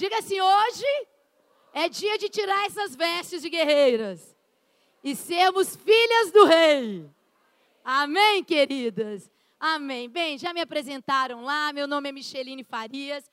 Diga assim: hoje é dia de tirar essas vestes de guerreiras e sermos filhas do Rei. Amém, queridas? Amém. Bem, já me apresentaram lá. Meu nome é Micheline Farias.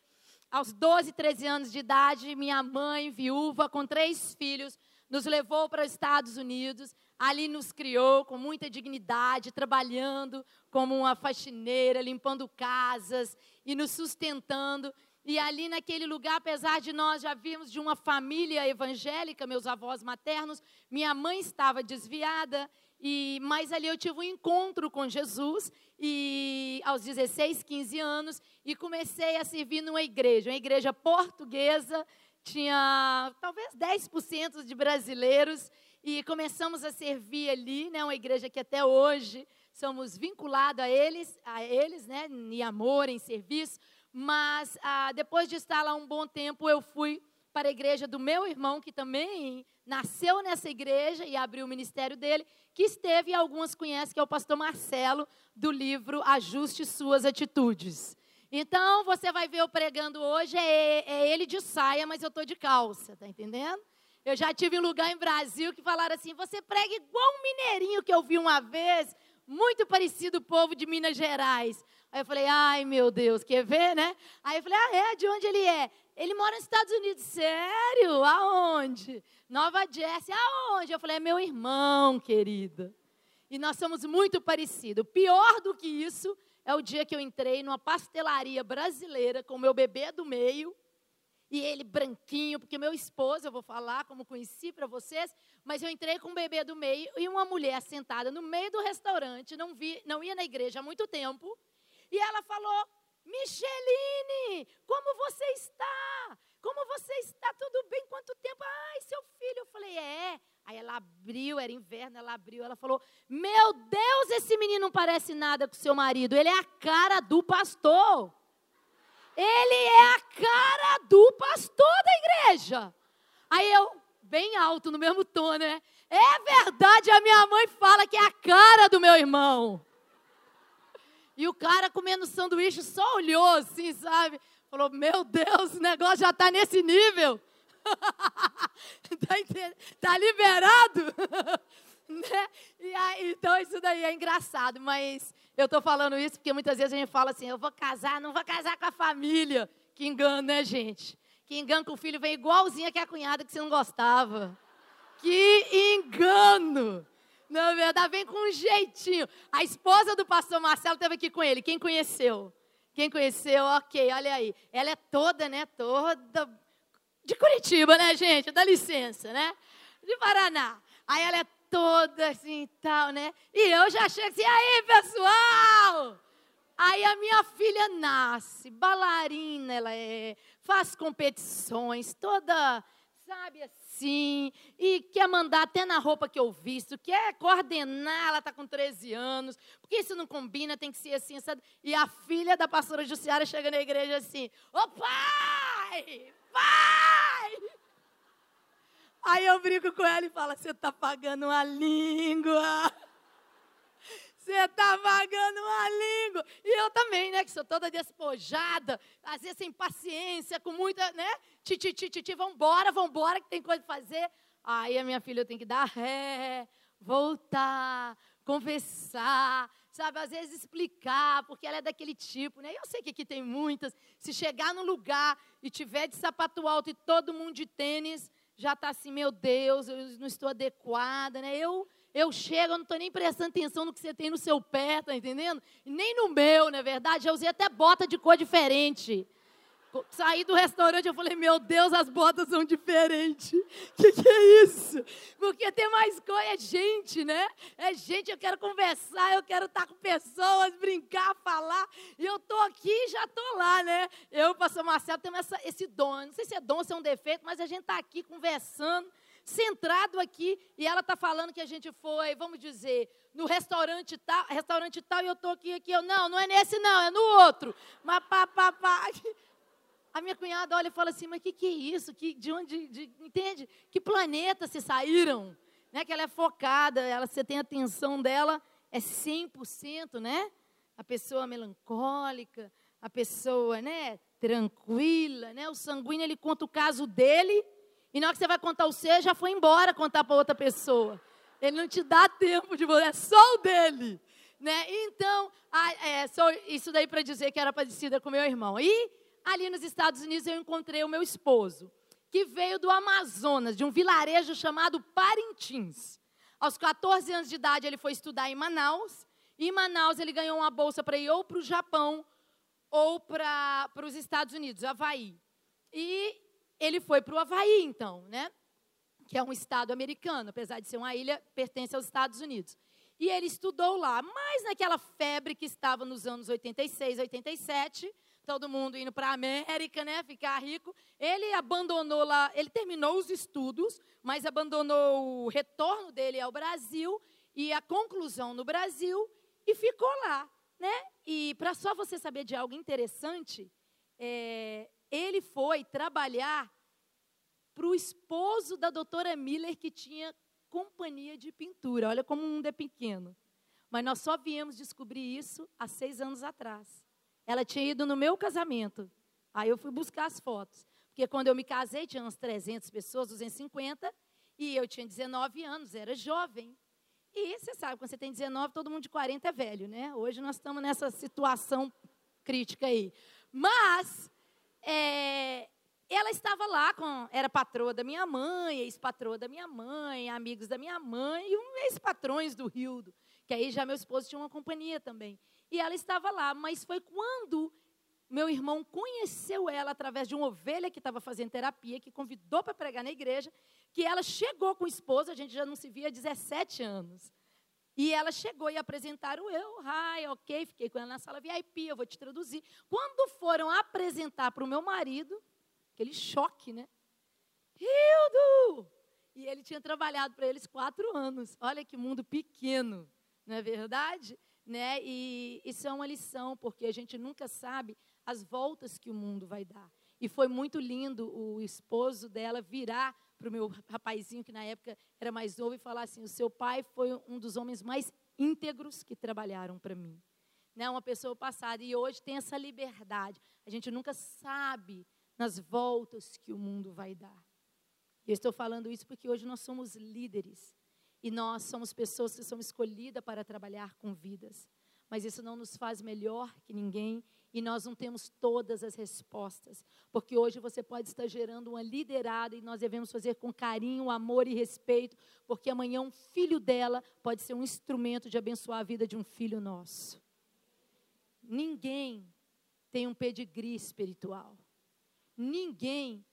Aos 12, 13 anos de idade, minha mãe, viúva, com três filhos, nos levou para os Estados Unidos. Ali nos criou com muita dignidade, trabalhando como uma faxineira, limpando casas e nos sustentando. E ali naquele lugar, apesar de nós já virmos de uma família evangélica, meus avós maternos, minha mãe estava desviada, e mas ali eu tive um encontro com Jesus e aos 16, 15 anos e comecei a servir numa igreja, uma igreja portuguesa, tinha talvez 10% de brasileiros e começamos a servir ali, né, uma igreja que até hoje somos vinculados a eles, a eles, né, em amor, em serviço. Mas ah, depois de estar lá um bom tempo, eu fui para a igreja do meu irmão, que também nasceu nessa igreja e abriu o ministério dele, que esteve, e algumas conhecem, que é o pastor Marcelo, do livro Ajuste Suas Atitudes. Então, você vai ver eu pregando hoje, é, é ele de saia, mas eu estou de calça, tá entendendo? Eu já tive um lugar em Brasil que falaram assim: você prega igual um mineirinho que eu vi uma vez, muito parecido o povo de Minas Gerais. Aí eu falei, ai meu Deus, quer ver, né? Aí eu falei, ah, é? De onde ele é? Ele mora nos Estados Unidos. Sério? Aonde? Nova Jersey. Aonde? Eu falei, é meu irmão, querida. E nós somos muito parecidos. Pior do que isso é o dia que eu entrei numa pastelaria brasileira com meu bebê do meio. E ele branquinho, porque meu esposo, eu vou falar como conheci para vocês, mas eu entrei com o bebê do meio e uma mulher sentada no meio do restaurante, não, vi, não ia na igreja há muito tempo, e ela falou: Micheline, como você está? Como você está? Tudo bem? Quanto tempo? Ai, seu filho. Eu falei: É. Aí ela abriu, era inverno, ela abriu, ela falou: Meu Deus, esse menino não parece nada com seu marido, ele é a cara do pastor. Ele é a cara do pastor da igreja. Aí eu, bem alto, no mesmo tom, né? É verdade, a minha mãe fala que é a cara do meu irmão. E o cara comendo sanduíche só olhou assim, sabe? Falou: Meu Deus, o negócio já está nesse nível. tá, tá, liberado? né? e aí, então, isso daí é engraçado, mas eu estou falando isso porque muitas vezes a gente fala assim: eu vou casar, não vou casar com a família. Que engano, né, gente? Que engano que o filho vem igualzinho que a cunhada que você não gostava. Que engano! Na verdade, vem com um jeitinho. A esposa do pastor Marcelo esteve aqui com ele. Quem conheceu? Quem conheceu? Ok, olha aí. Ela é toda, né? Toda. De Curitiba, né, gente? Dá licença, né? De Paraná. Aí ela é toda assim e tal, né? E eu já chego assim, aí, pessoal! Aí a minha filha nasce, bailarina ela é, faz competições, toda, sabe assim assim, e quer mandar até na roupa que eu visto, quer coordenar, ela está com 13 anos, porque isso não combina, tem que ser assim, sabe? E a filha da pastora Jussiara chega na igreja assim, ô pai, pai! Aí eu brinco com ela e falo, você está pagando uma língua. Você está vagando uma língua. E eu também, né? Que sou toda despojada, às vezes sem paciência, com muita, né? Titi, titi, titi, vambora, vambora, que tem coisa para fazer. Aí a minha filha tem que dar ré, voltar, conversar, sabe? Às vezes explicar, porque ela é daquele tipo, né? Eu sei que aqui tem muitas. Se chegar no lugar e tiver de sapato alto e todo mundo de tênis, já está assim, meu Deus, eu não estou adequada, né? Eu eu chego, eu não estou nem prestando atenção no que você tem no seu pé, tá entendendo? Nem no meu, na é verdade. Eu usei até bota de cor diferente. Saí do restaurante, eu falei, meu Deus, as botas são diferentes. Que que é isso? Porque tem mais coisa, é gente, né? É gente, eu quero conversar, eu quero estar com pessoas, brincar, falar. E eu tô aqui já tô lá, né? Eu, pastor Marcelo, temos essa, esse dom. Não sei se é dom, se é um defeito, mas a gente está aqui conversando centrado aqui e ela está falando que a gente foi, vamos dizer, no restaurante tal, restaurante tal e eu estou aqui, aqui. Eu, não, não é nesse não, é no outro. Mas pá, pá, pá. A minha cunhada olha e fala assim, mas o que, que é isso? Que, de onde, de, entende? Que planeta se saíram? Né? Que ela é focada, ela, você tem a atenção dela, é 100%, né? A pessoa melancólica, a pessoa, né? tranquila, né? O sanguíneo ele conta o caso dele e na hora que você vai contar o seu, já foi embora contar para outra pessoa. Ele não te dá tempo de você, é só o dele. Né? Então, é, só isso daí para dizer que era parecida com meu irmão. E ali nos Estados Unidos eu encontrei o meu esposo, que veio do Amazonas, de um vilarejo chamado Parintins. Aos 14 anos de idade ele foi estudar em Manaus. E em Manaus ele ganhou uma bolsa para ir ou para o Japão ou para os Estados Unidos, Havaí. E ele foi para o Havaí, então, né? Que é um estado americano, apesar de ser uma ilha, pertence aos Estados Unidos. E ele estudou lá, mas naquela febre que estava nos anos 86, 87, todo mundo indo para a América, né, ficar rico, ele abandonou lá, ele terminou os estudos, mas abandonou o retorno dele ao Brasil e a conclusão no Brasil e ficou lá, né? E para só você saber de algo interessante, é, ele foi trabalhar para o esposo da doutora Miller que tinha companhia de pintura. Olha como o mundo é pequeno. Mas nós só viemos descobrir isso há seis anos atrás. Ela tinha ido no meu casamento. Aí eu fui buscar as fotos. Porque quando eu me casei, tinha umas 300 pessoas, 250, e eu tinha 19 anos, era jovem. E você sabe, quando você tem 19, todo mundo de 40 é velho, né? Hoje nós estamos nessa situação crítica aí. Mas, é, ela estava lá, com, era patroa da minha mãe, ex-patroa da minha mãe, amigos da minha mãe e um ex-patrões do Rio, que aí já meu esposo tinha uma companhia também. E ela estava lá, mas foi quando meu irmão conheceu ela através de uma ovelha que estava fazendo terapia, que convidou para pregar na igreja, que ela chegou com o esposo, a gente já não se via há 17 anos. E ela chegou e apresentaram eu, ai, ok, fiquei com ela na sala VIP, eu vou te traduzir. Quando foram apresentar para o meu marido, aquele choque, né? Hildo! E ele tinha trabalhado para eles quatro anos. Olha que mundo pequeno, não é verdade? Né? E isso é uma lição, porque a gente nunca sabe as voltas que o mundo vai dar. E foi muito lindo o esposo dela virar para o meu rapazinho, que na época era mais novo, e falar assim: o seu pai foi um dos homens mais íntegros que trabalharam para mim. Né? Uma pessoa passada. E hoje tem essa liberdade. A gente nunca sabe nas voltas que o mundo vai dar. Eu estou falando isso porque hoje nós somos líderes e nós somos pessoas que são escolhidas para trabalhar com vidas. Mas isso não nos faz melhor que ninguém e nós não temos todas as respostas. Porque hoje você pode estar gerando uma liderada e nós devemos fazer com carinho, amor e respeito, porque amanhã um filho dela pode ser um instrumento de abençoar a vida de um filho nosso. Ninguém tem um pedigree espiritual ninguém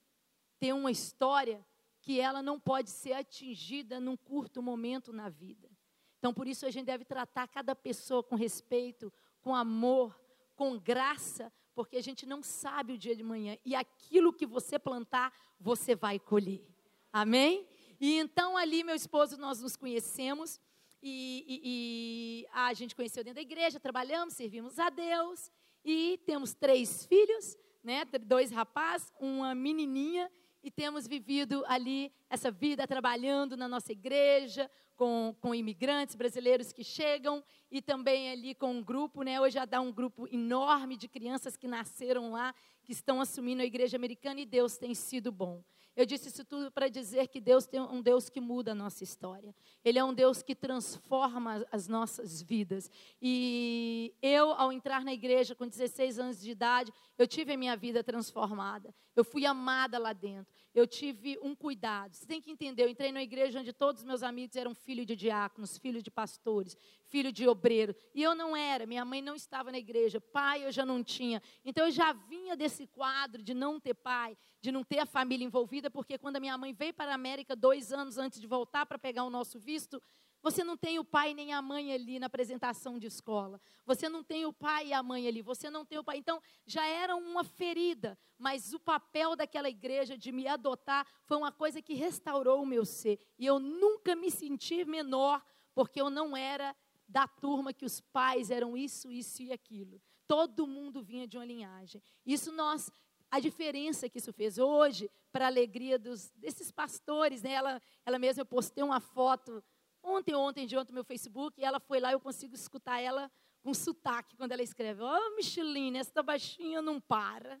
tem uma história que ela não pode ser atingida num curto momento na vida. Então, por isso, a gente deve tratar cada pessoa com respeito, com amor, com graça, porque a gente não sabe o dia de manhã. E aquilo que você plantar, você vai colher. Amém? E então, ali, meu esposo, nós nos conhecemos. E, e, e a gente conheceu dentro da igreja, trabalhamos, servimos a Deus. E temos três filhos né? Dois rapazes, uma menininha, e temos vivido ali essa vida trabalhando na nossa igreja, com, com imigrantes brasileiros que chegam e também ali com um grupo, né? Hoje já dá um grupo enorme de crianças que nasceram lá, que estão assumindo a igreja americana e Deus tem sido bom. Eu disse isso tudo para dizer que Deus tem um Deus que muda a nossa história. Ele é um Deus que transforma as nossas vidas. E eu, ao entrar na igreja com 16 anos de idade, eu tive a minha vida transformada. Eu fui amada lá dentro. Eu tive um cuidado. Você tem que entender, eu entrei numa igreja onde todos os meus amigos eram filhos de diáconos, filhos de pastores, filho de obreiro. E eu não era, minha mãe não estava na igreja, pai eu já não tinha. Então eu já vinha desse quadro de não ter pai, de não ter a família envolvida, porque quando a minha mãe veio para a América dois anos antes de voltar para pegar o nosso visto, você não tem o pai nem a mãe ali na apresentação de escola. Você não tem o pai e a mãe ali. Você não tem o pai. Então, já era uma ferida. Mas o papel daquela igreja de me adotar foi uma coisa que restaurou o meu ser. E eu nunca me senti menor, porque eu não era da turma que os pais eram isso, isso e aquilo. Todo mundo vinha de uma linhagem. Isso nós a diferença que isso fez hoje para a alegria dos, desses pastores. Né? Ela, ela mesma, eu postei uma foto ontem, ontem, de ontem meu Facebook, e ela foi lá, eu consigo escutar ela com sotaque quando ela escreve. Ó, oh, Micheline, essa baixinha não para.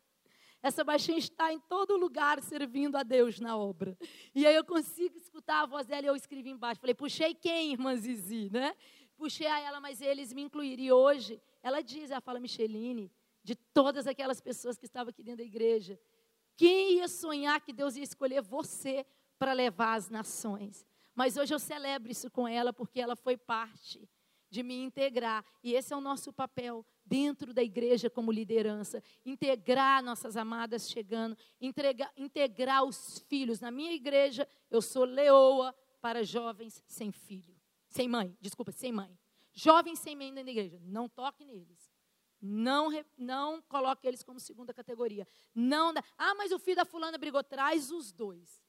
essa baixinha está em todo lugar servindo a Deus na obra. E aí eu consigo escutar a voz dela e eu escrevi embaixo. Falei, puxei quem, irmã Zizi, né? Puxei a ela, mas eles me incluíram. E hoje, ela diz, ela fala, Micheline, de todas aquelas pessoas que estavam aqui dentro da igreja, quem ia sonhar que Deus ia escolher você para levar as nações? Mas hoje eu celebro isso com ela porque ela foi parte de me integrar. E esse é o nosso papel dentro da igreja como liderança, integrar nossas amadas chegando, entregar, integrar os filhos. Na minha igreja, eu sou leoa para jovens sem filho, sem mãe, desculpa, sem mãe. Jovens sem mãe dentro da igreja, não toque neles. Não, não coloque eles como segunda categoria. Não. Ah, mas o filho da fulana brigou. Traz os dois.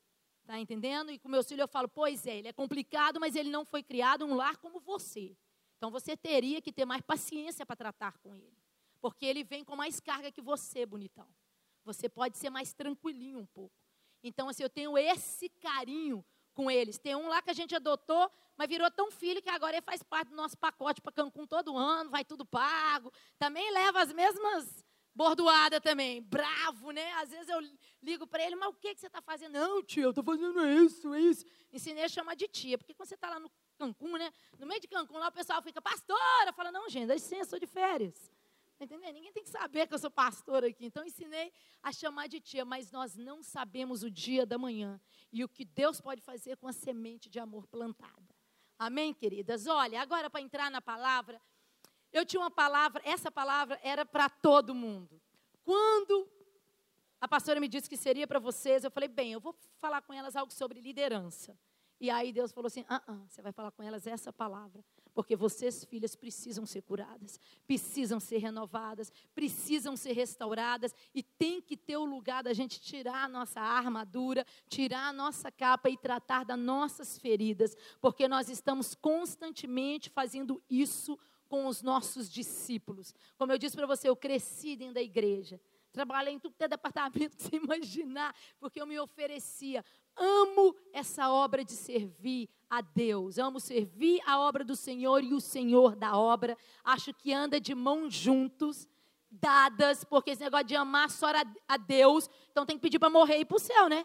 Tá entendendo? E com meu filho eu falo, pois é, ele é complicado, mas ele não foi criado um lar como você. Então você teria que ter mais paciência para tratar com ele. Porque ele vem com mais carga que você, bonitão. Você pode ser mais tranquilinho um pouco. Então, assim, eu tenho esse carinho com eles. Tem um lá que a gente adotou, mas virou tão filho que agora ele faz parte do nosso pacote para Cancún todo ano, vai tudo pago. Também leva as mesmas bordoadas também. Bravo, né? Às vezes eu ligo para ele, mas o que, que você está fazendo? Não, tia, eu estou fazendo isso, isso. Ensinei a chamar de tia, porque quando você está lá no Cancún, né? No meio de Cancún, lá o pessoal fica, pastora, fala, não, gente, dá licença, sou de férias. Tá entendendo? Ninguém tem que saber que eu sou pastora aqui. Então, ensinei a chamar de tia, mas nós não sabemos o dia da manhã e o que Deus pode fazer com a semente de amor plantada. Amém, queridas? Olha, agora para entrar na palavra, eu tinha uma palavra, essa palavra era para todo mundo. Quando a pastora me disse que seria para vocês, eu falei, bem, eu vou falar com elas algo sobre liderança. E aí Deus falou assim: ah, ah, você vai falar com elas essa palavra, porque vocês, filhas, precisam ser curadas, precisam ser renovadas, precisam ser restauradas, e tem que ter o lugar da gente tirar a nossa armadura, tirar a nossa capa e tratar das nossas feridas, porque nós estamos constantemente fazendo isso com os nossos discípulos. Como eu disse para você, eu cresci dentro da igreja. Trabalhei em tudo que é departamento você imaginar, porque eu me oferecia amo essa obra de servir a Deus, amo servir a obra do Senhor e o Senhor da obra. Acho que anda de mãos juntos, dadas, porque esse negócio de amar só a Deus, então tem que pedir para morrer e ir para o céu, né?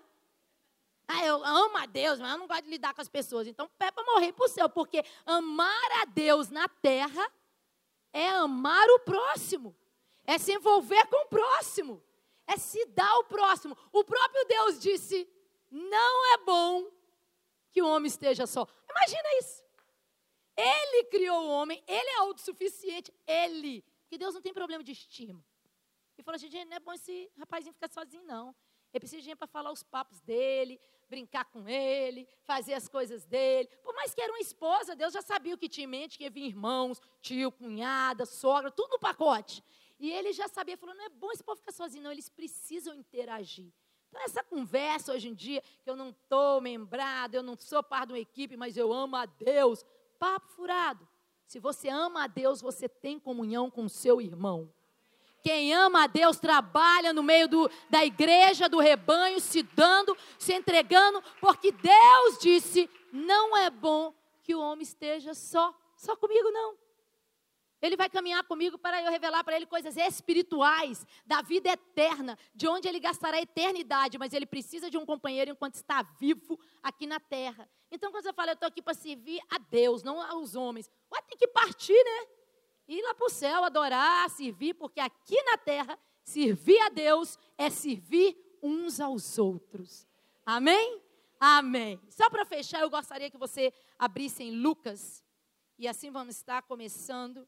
Ah, eu amo a Deus, mas eu não gosto de lidar com as pessoas. Então, pede para morrer para o céu, porque amar a Deus na terra é amar o próximo, é se envolver com o próximo, é se dar ao próximo. O próprio Deus disse não é bom que o homem esteja só. Imagina isso. Ele criou o homem, ele é autossuficiente, ele. Porque Deus não tem problema de estima. E falou assim, gente, não é bom esse rapazinho ficar sozinho, não. Ele precisa de gente para falar os papos dele, brincar com ele, fazer as coisas dele. Por mais que era uma esposa, Deus já sabia o que tinha em mente, que ia vir irmãos, tio, cunhada, sogra, tudo no pacote. E ele já sabia, falou, não é bom esse povo ficar sozinho, não, eles precisam interagir. Então, essa conversa hoje em dia, que eu não estou membrado, eu não sou parte de uma equipe, mas eu amo a Deus, papo furado. Se você ama a Deus, você tem comunhão com o seu irmão. Quem ama a Deus trabalha no meio do, da igreja, do rebanho, se dando, se entregando, porque Deus disse: não é bom que o homem esteja só, só comigo não. Ele vai caminhar comigo para eu revelar para ele coisas espirituais, da vida eterna, de onde ele gastará a eternidade, mas ele precisa de um companheiro enquanto está vivo aqui na terra. Então, quando você fala, eu estou aqui para servir a Deus, não aos homens, ué, tem que partir, né? Ir lá para o céu, adorar, servir, porque aqui na terra, servir a Deus é servir uns aos outros. Amém? Amém. Só para fechar, eu gostaria que você abrisse em Lucas, e assim vamos estar começando.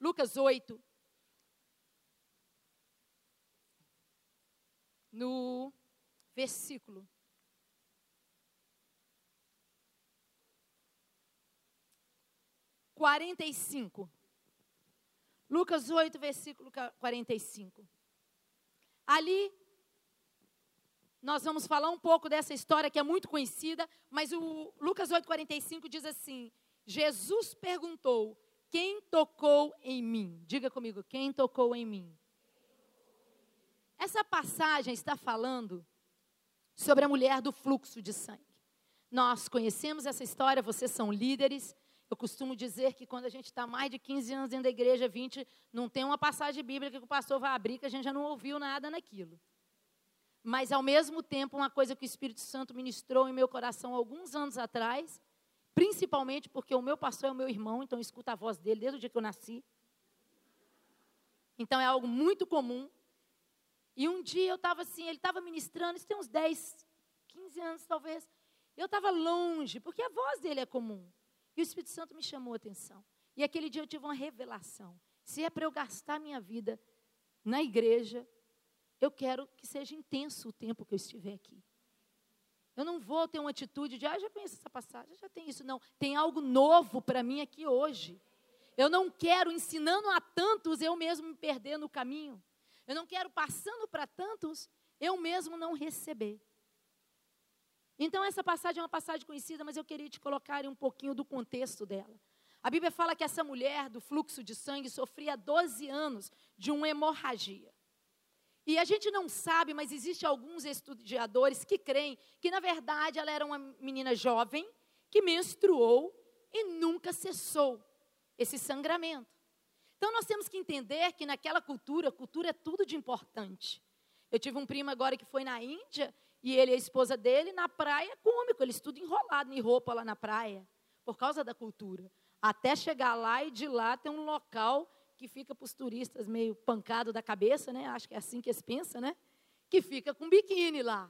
Lucas 8. No versículo. Quarenta e cinco. Lucas 8, versículo 45. Ali, nós vamos falar um pouco dessa história que é muito conhecida, mas o Lucas 8, 45 diz assim: Jesus perguntou: quem tocou em mim? Diga comigo, quem tocou em mim? Essa passagem está falando sobre a mulher do fluxo de sangue. Nós conhecemos essa história, vocês são líderes. Eu costumo dizer que quando a gente está mais de 15 anos dentro da igreja, 20, não tem uma passagem bíblica que o pastor vai abrir que a gente já não ouviu nada naquilo. Mas, ao mesmo tempo, uma coisa que o Espírito Santo ministrou em meu coração alguns anos atrás, principalmente porque o meu pastor é o meu irmão, então eu escuto a voz dele desde o dia que eu nasci. Então é algo muito comum. E um dia eu estava assim, ele estava ministrando, isso tem uns 10, 15 anos talvez. Eu estava longe, porque a voz dele é comum. E o Espírito Santo me chamou a atenção. E aquele dia eu tive uma revelação. Se é para eu gastar minha vida na igreja, eu quero que seja intenso o tempo que eu estiver aqui. Eu não vou ter uma atitude de, ah, já conheço essa passagem, já tem isso. Não, tem algo novo para mim aqui hoje. Eu não quero, ensinando a tantos, eu mesmo me perder no caminho. Eu não quero, passando para tantos, eu mesmo não receber. Então, essa passagem é uma passagem conhecida, mas eu queria te colocar um pouquinho do contexto dela. A Bíblia fala que essa mulher do fluxo de sangue sofria 12 anos de uma hemorragia. E a gente não sabe, mas existem alguns estudiosos que creem que, na verdade, ela era uma menina jovem que menstruou e nunca cessou esse sangramento. Então, nós temos que entender que naquela cultura, cultura é tudo de importante. Eu tive um primo agora que foi na Índia e ele e a esposa dele na praia cômico, eles tudo enrolado em roupa lá na praia, por causa da cultura. Até chegar lá e de lá tem um local que fica para os turistas meio pancado da cabeça, né? Acho que é assim que eles pensam, né? Que fica com biquíni lá.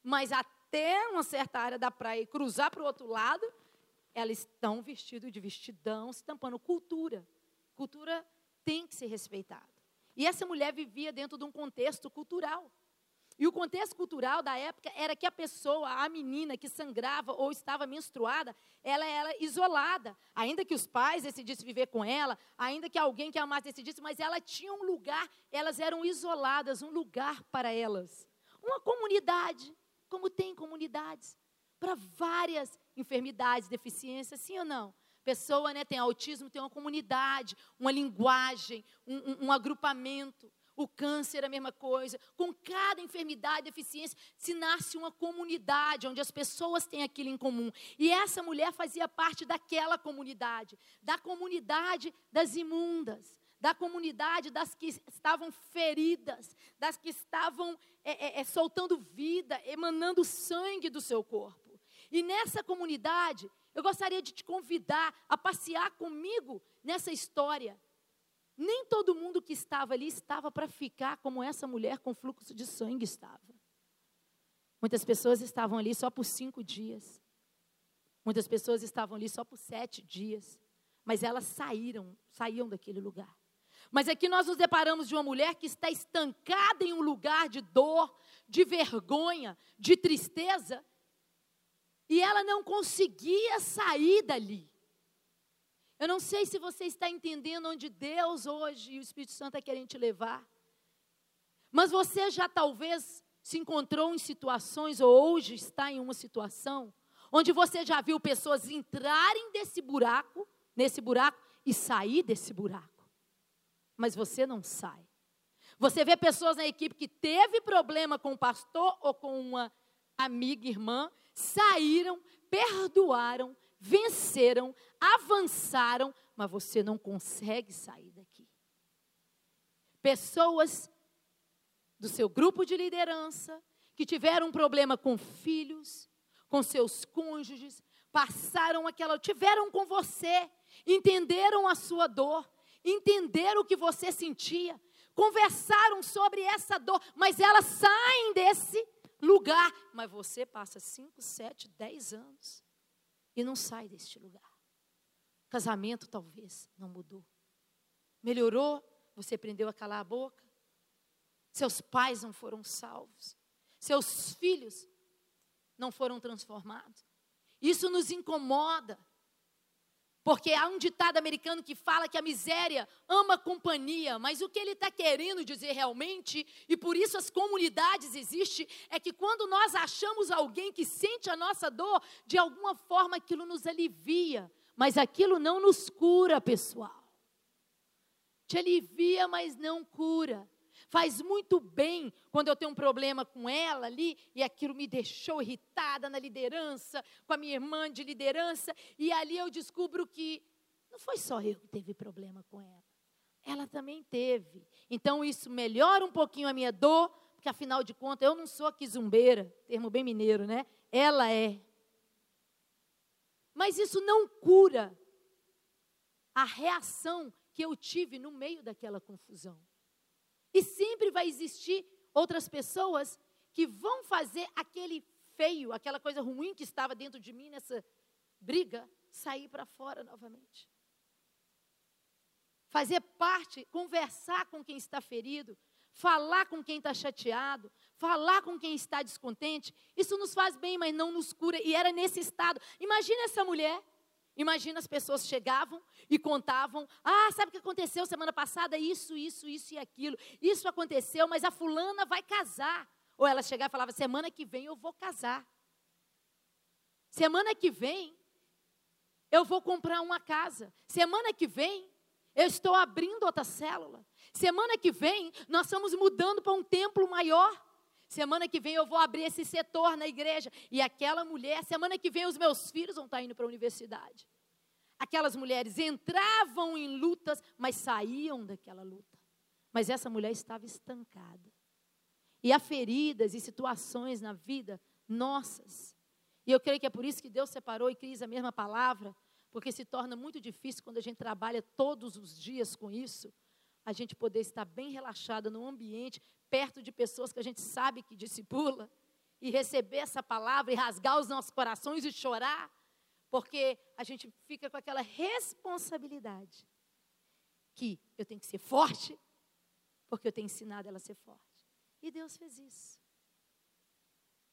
Mas até uma certa área da praia e cruzar para o outro lado, elas estão vestidas de vestidão, se tampando. Cultura. Cultura tem que ser respeitada. E essa mulher vivia dentro de um contexto cultural. E o contexto cultural da época era que a pessoa, a menina que sangrava ou estava menstruada, ela era isolada. Ainda que os pais decidissem viver com ela, ainda que alguém que amasse decidisse, mas ela tinha um lugar, elas eram isoladas, um lugar para elas. Uma comunidade, como tem comunidades, para várias enfermidades, deficiências, sim ou não? Pessoa né, tem autismo, tem uma comunidade, uma linguagem, um, um, um agrupamento. O câncer, a mesma coisa. Com cada enfermidade, deficiência, se nasce uma comunidade onde as pessoas têm aquilo em comum. E essa mulher fazia parte daquela comunidade, da comunidade das imundas, da comunidade das que estavam feridas, das que estavam é, é, é soltando vida, emanando sangue do seu corpo. E nessa comunidade, eu gostaria de te convidar a passear comigo nessa história nem todo mundo que estava ali estava para ficar como essa mulher com fluxo de sangue estava. Muitas pessoas estavam ali só por cinco dias. Muitas pessoas estavam ali só por sete dias. Mas elas saíram, saíam daquele lugar. Mas aqui nós nos deparamos de uma mulher que está estancada em um lugar de dor, de vergonha, de tristeza, e ela não conseguia sair dali. Eu não sei se você está entendendo onde Deus hoje e o Espírito Santo é querendo te levar. Mas você já talvez se encontrou em situações, ou hoje está em uma situação, onde você já viu pessoas entrarem desse buraco, nesse buraco, e sair desse buraco. Mas você não sai. Você vê pessoas na equipe que teve problema com o pastor ou com uma amiga, irmã, saíram, perdoaram, venceram, avançaram, mas você não consegue sair daqui. Pessoas do seu grupo de liderança que tiveram um problema com filhos, com seus cônjuges, passaram aquela, tiveram com você, entenderam a sua dor, entenderam o que você sentia, conversaram sobre essa dor, mas elas saem desse lugar, mas você passa 5, 7, 10 anos e não sai deste lugar. Casamento talvez não mudou. Melhorou, você aprendeu a calar a boca. Seus pais não foram salvos. Seus filhos não foram transformados. Isso nos incomoda. Porque há um ditado americano que fala que a miséria ama companhia, mas o que ele está querendo dizer realmente, e por isso as comunidades existem, é que quando nós achamos alguém que sente a nossa dor, de alguma forma aquilo nos alivia, mas aquilo não nos cura, pessoal. Te alivia, mas não cura. Faz muito bem quando eu tenho um problema com ela ali e aquilo me deixou irritada na liderança, com a minha irmã de liderança, e ali eu descubro que não foi só eu que teve problema com ela. Ela também teve. Então isso melhora um pouquinho a minha dor, porque afinal de contas eu não sou a quizumbeira, termo bem mineiro, né? Ela é. Mas isso não cura a reação que eu tive no meio daquela confusão. E sempre vai existir outras pessoas que vão fazer aquele feio, aquela coisa ruim que estava dentro de mim nessa briga, sair para fora novamente. Fazer parte, conversar com quem está ferido, falar com quem está chateado, falar com quem está descontente, isso nos faz bem, mas não nos cura. E era nesse estado. Imagina essa mulher Imagina as pessoas chegavam e contavam: ah, sabe o que aconteceu semana passada? Isso, isso, isso e aquilo. Isso aconteceu, mas a fulana vai casar. Ou ela chegava e falava: semana que vem eu vou casar. Semana que vem eu vou comprar uma casa. Semana que vem eu estou abrindo outra célula. Semana que vem nós estamos mudando para um templo maior. Semana que vem eu vou abrir esse setor na igreja. E aquela mulher, semana que vem os meus filhos vão estar indo para a universidade. Aquelas mulheres entravam em lutas, mas saíam daquela luta. Mas essa mulher estava estancada. E há feridas e situações na vida nossas. E eu creio que é por isso que Deus separou e quis a mesma palavra, porque se torna muito difícil quando a gente trabalha todos os dias com isso, a gente poder estar bem relaxado num ambiente, perto de pessoas que a gente sabe que discipula, e receber essa palavra e rasgar os nossos corações e chorar, porque a gente fica com aquela responsabilidade que eu tenho que ser forte, porque eu tenho ensinado ela a ser forte. E Deus fez isso.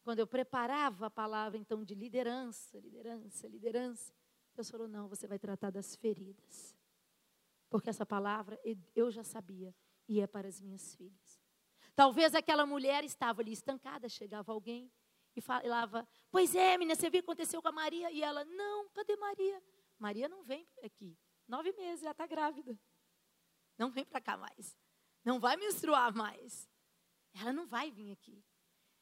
Quando eu preparava a palavra então de liderança, liderança, liderança, Deus falou: não, você vai tratar das feridas. Porque essa palavra eu já sabia e é para as minhas filhas. Talvez aquela mulher estava ali estancada, chegava alguém e falava: Pois é, menina, você viu o que aconteceu com a Maria? E ela: Não, cadê Maria? Maria não vem aqui. Nove meses, já está grávida. Não vem para cá mais. Não vai menstruar mais. Ela não vai vir aqui.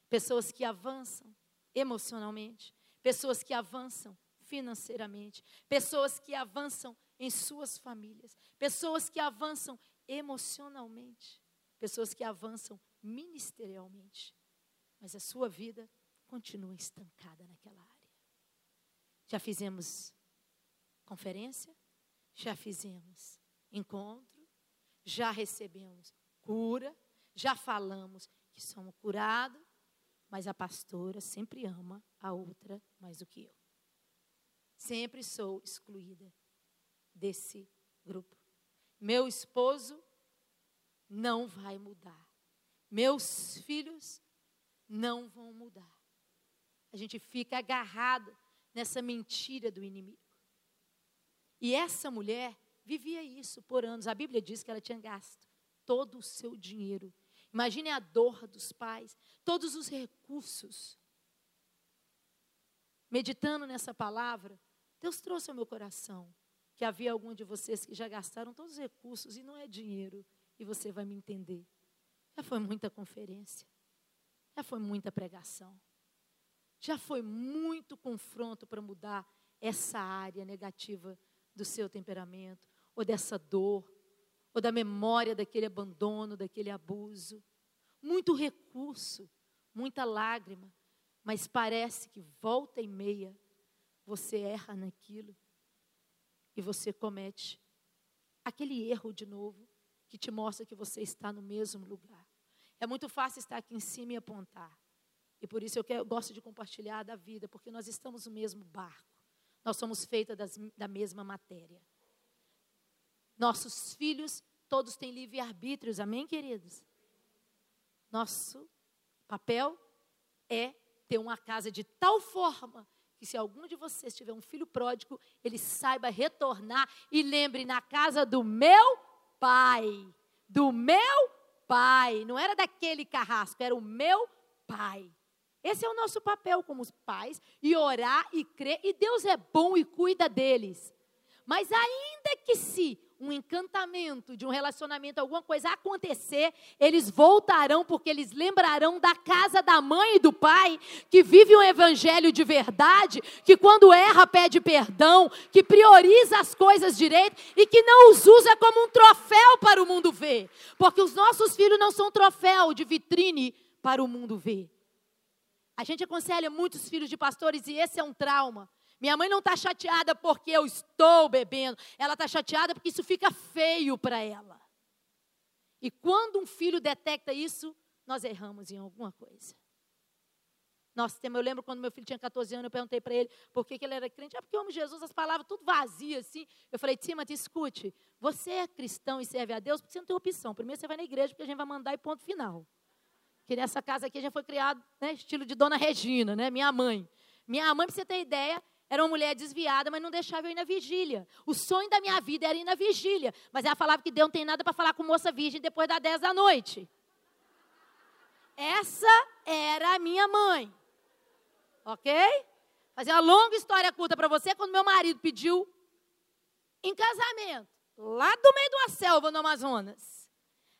Pessoas que avançam emocionalmente, pessoas que avançam financeiramente, pessoas que avançam em suas famílias, pessoas que avançam emocionalmente pessoas que avançam ministerialmente, mas a sua vida continua estancada naquela área. Já fizemos conferência, já fizemos encontro, já recebemos cura, já falamos que somos curados, mas a pastora sempre ama a outra mais do que eu. Sempre sou excluída desse grupo. Meu esposo não vai mudar. Meus filhos não vão mudar. A gente fica agarrado nessa mentira do inimigo. E essa mulher vivia isso por anos. A Bíblia diz que ela tinha gasto todo o seu dinheiro. Imagine a dor dos pais, todos os recursos. Meditando nessa palavra, Deus trouxe ao meu coração que havia algum de vocês que já gastaram todos os recursos e não é dinheiro, e você vai me entender. Já foi muita conferência, já foi muita pregação, já foi muito confronto para mudar essa área negativa do seu temperamento, ou dessa dor, ou da memória daquele abandono, daquele abuso. Muito recurso, muita lágrima, mas parece que volta e meia você erra naquilo e você comete aquele erro de novo que te mostra que você está no mesmo lugar. É muito fácil estar aqui em cima e apontar. E por isso eu, quero, eu gosto de compartilhar da vida, porque nós estamos no mesmo barco. Nós somos feitas das, da mesma matéria. Nossos filhos, todos têm livre-arbítrios, amém, queridos? Nosso papel é ter uma casa de tal forma que se algum de vocês tiver um filho pródigo, ele saiba retornar e lembre na casa do meu pai, do meu pai. Não era daquele carrasco, era o meu pai. Esse é o nosso papel como pais, e orar e crer, e Deus é bom e cuida deles. Mas ainda que se um encantamento, de um relacionamento, alguma coisa acontecer, eles voltarão porque eles lembrarão da casa da mãe e do pai, que vive um evangelho de verdade, que quando erra pede perdão, que prioriza as coisas direito e que não os usa como um troféu para o mundo ver. Porque os nossos filhos não são troféu de vitrine para o mundo ver. A gente aconselha muitos filhos de pastores e esse é um trauma. Minha mãe não está chateada porque eu estou bebendo, ela está chateada porque isso fica feio para ela. E quando um filho detecta isso, nós erramos em alguma coisa. Nossa, eu lembro quando meu filho tinha 14 anos, eu perguntei para ele por que, que, ele era crente. É porque eu amo Jesus, as palavras tudo vazias assim. Eu falei, Timothy, escute, você é cristão e serve a Deus porque você não tem opção. Primeiro você vai na igreja porque a gente vai mandar e ponto final. Que nessa casa aqui a gente foi criado, né, estilo de Dona Regina, né, minha mãe. Minha mãe, para você ter ideia, era uma mulher desviada, mas não deixava eu ir na vigília. O sonho da minha vida era ir na vigília. Mas ela falava que Deus não tem nada para falar com moça virgem depois das 10 da noite. Essa era a minha mãe. Ok? Fazer uma longa história curta para você, quando meu marido pediu em casamento, lá do meio de uma selva no Amazonas.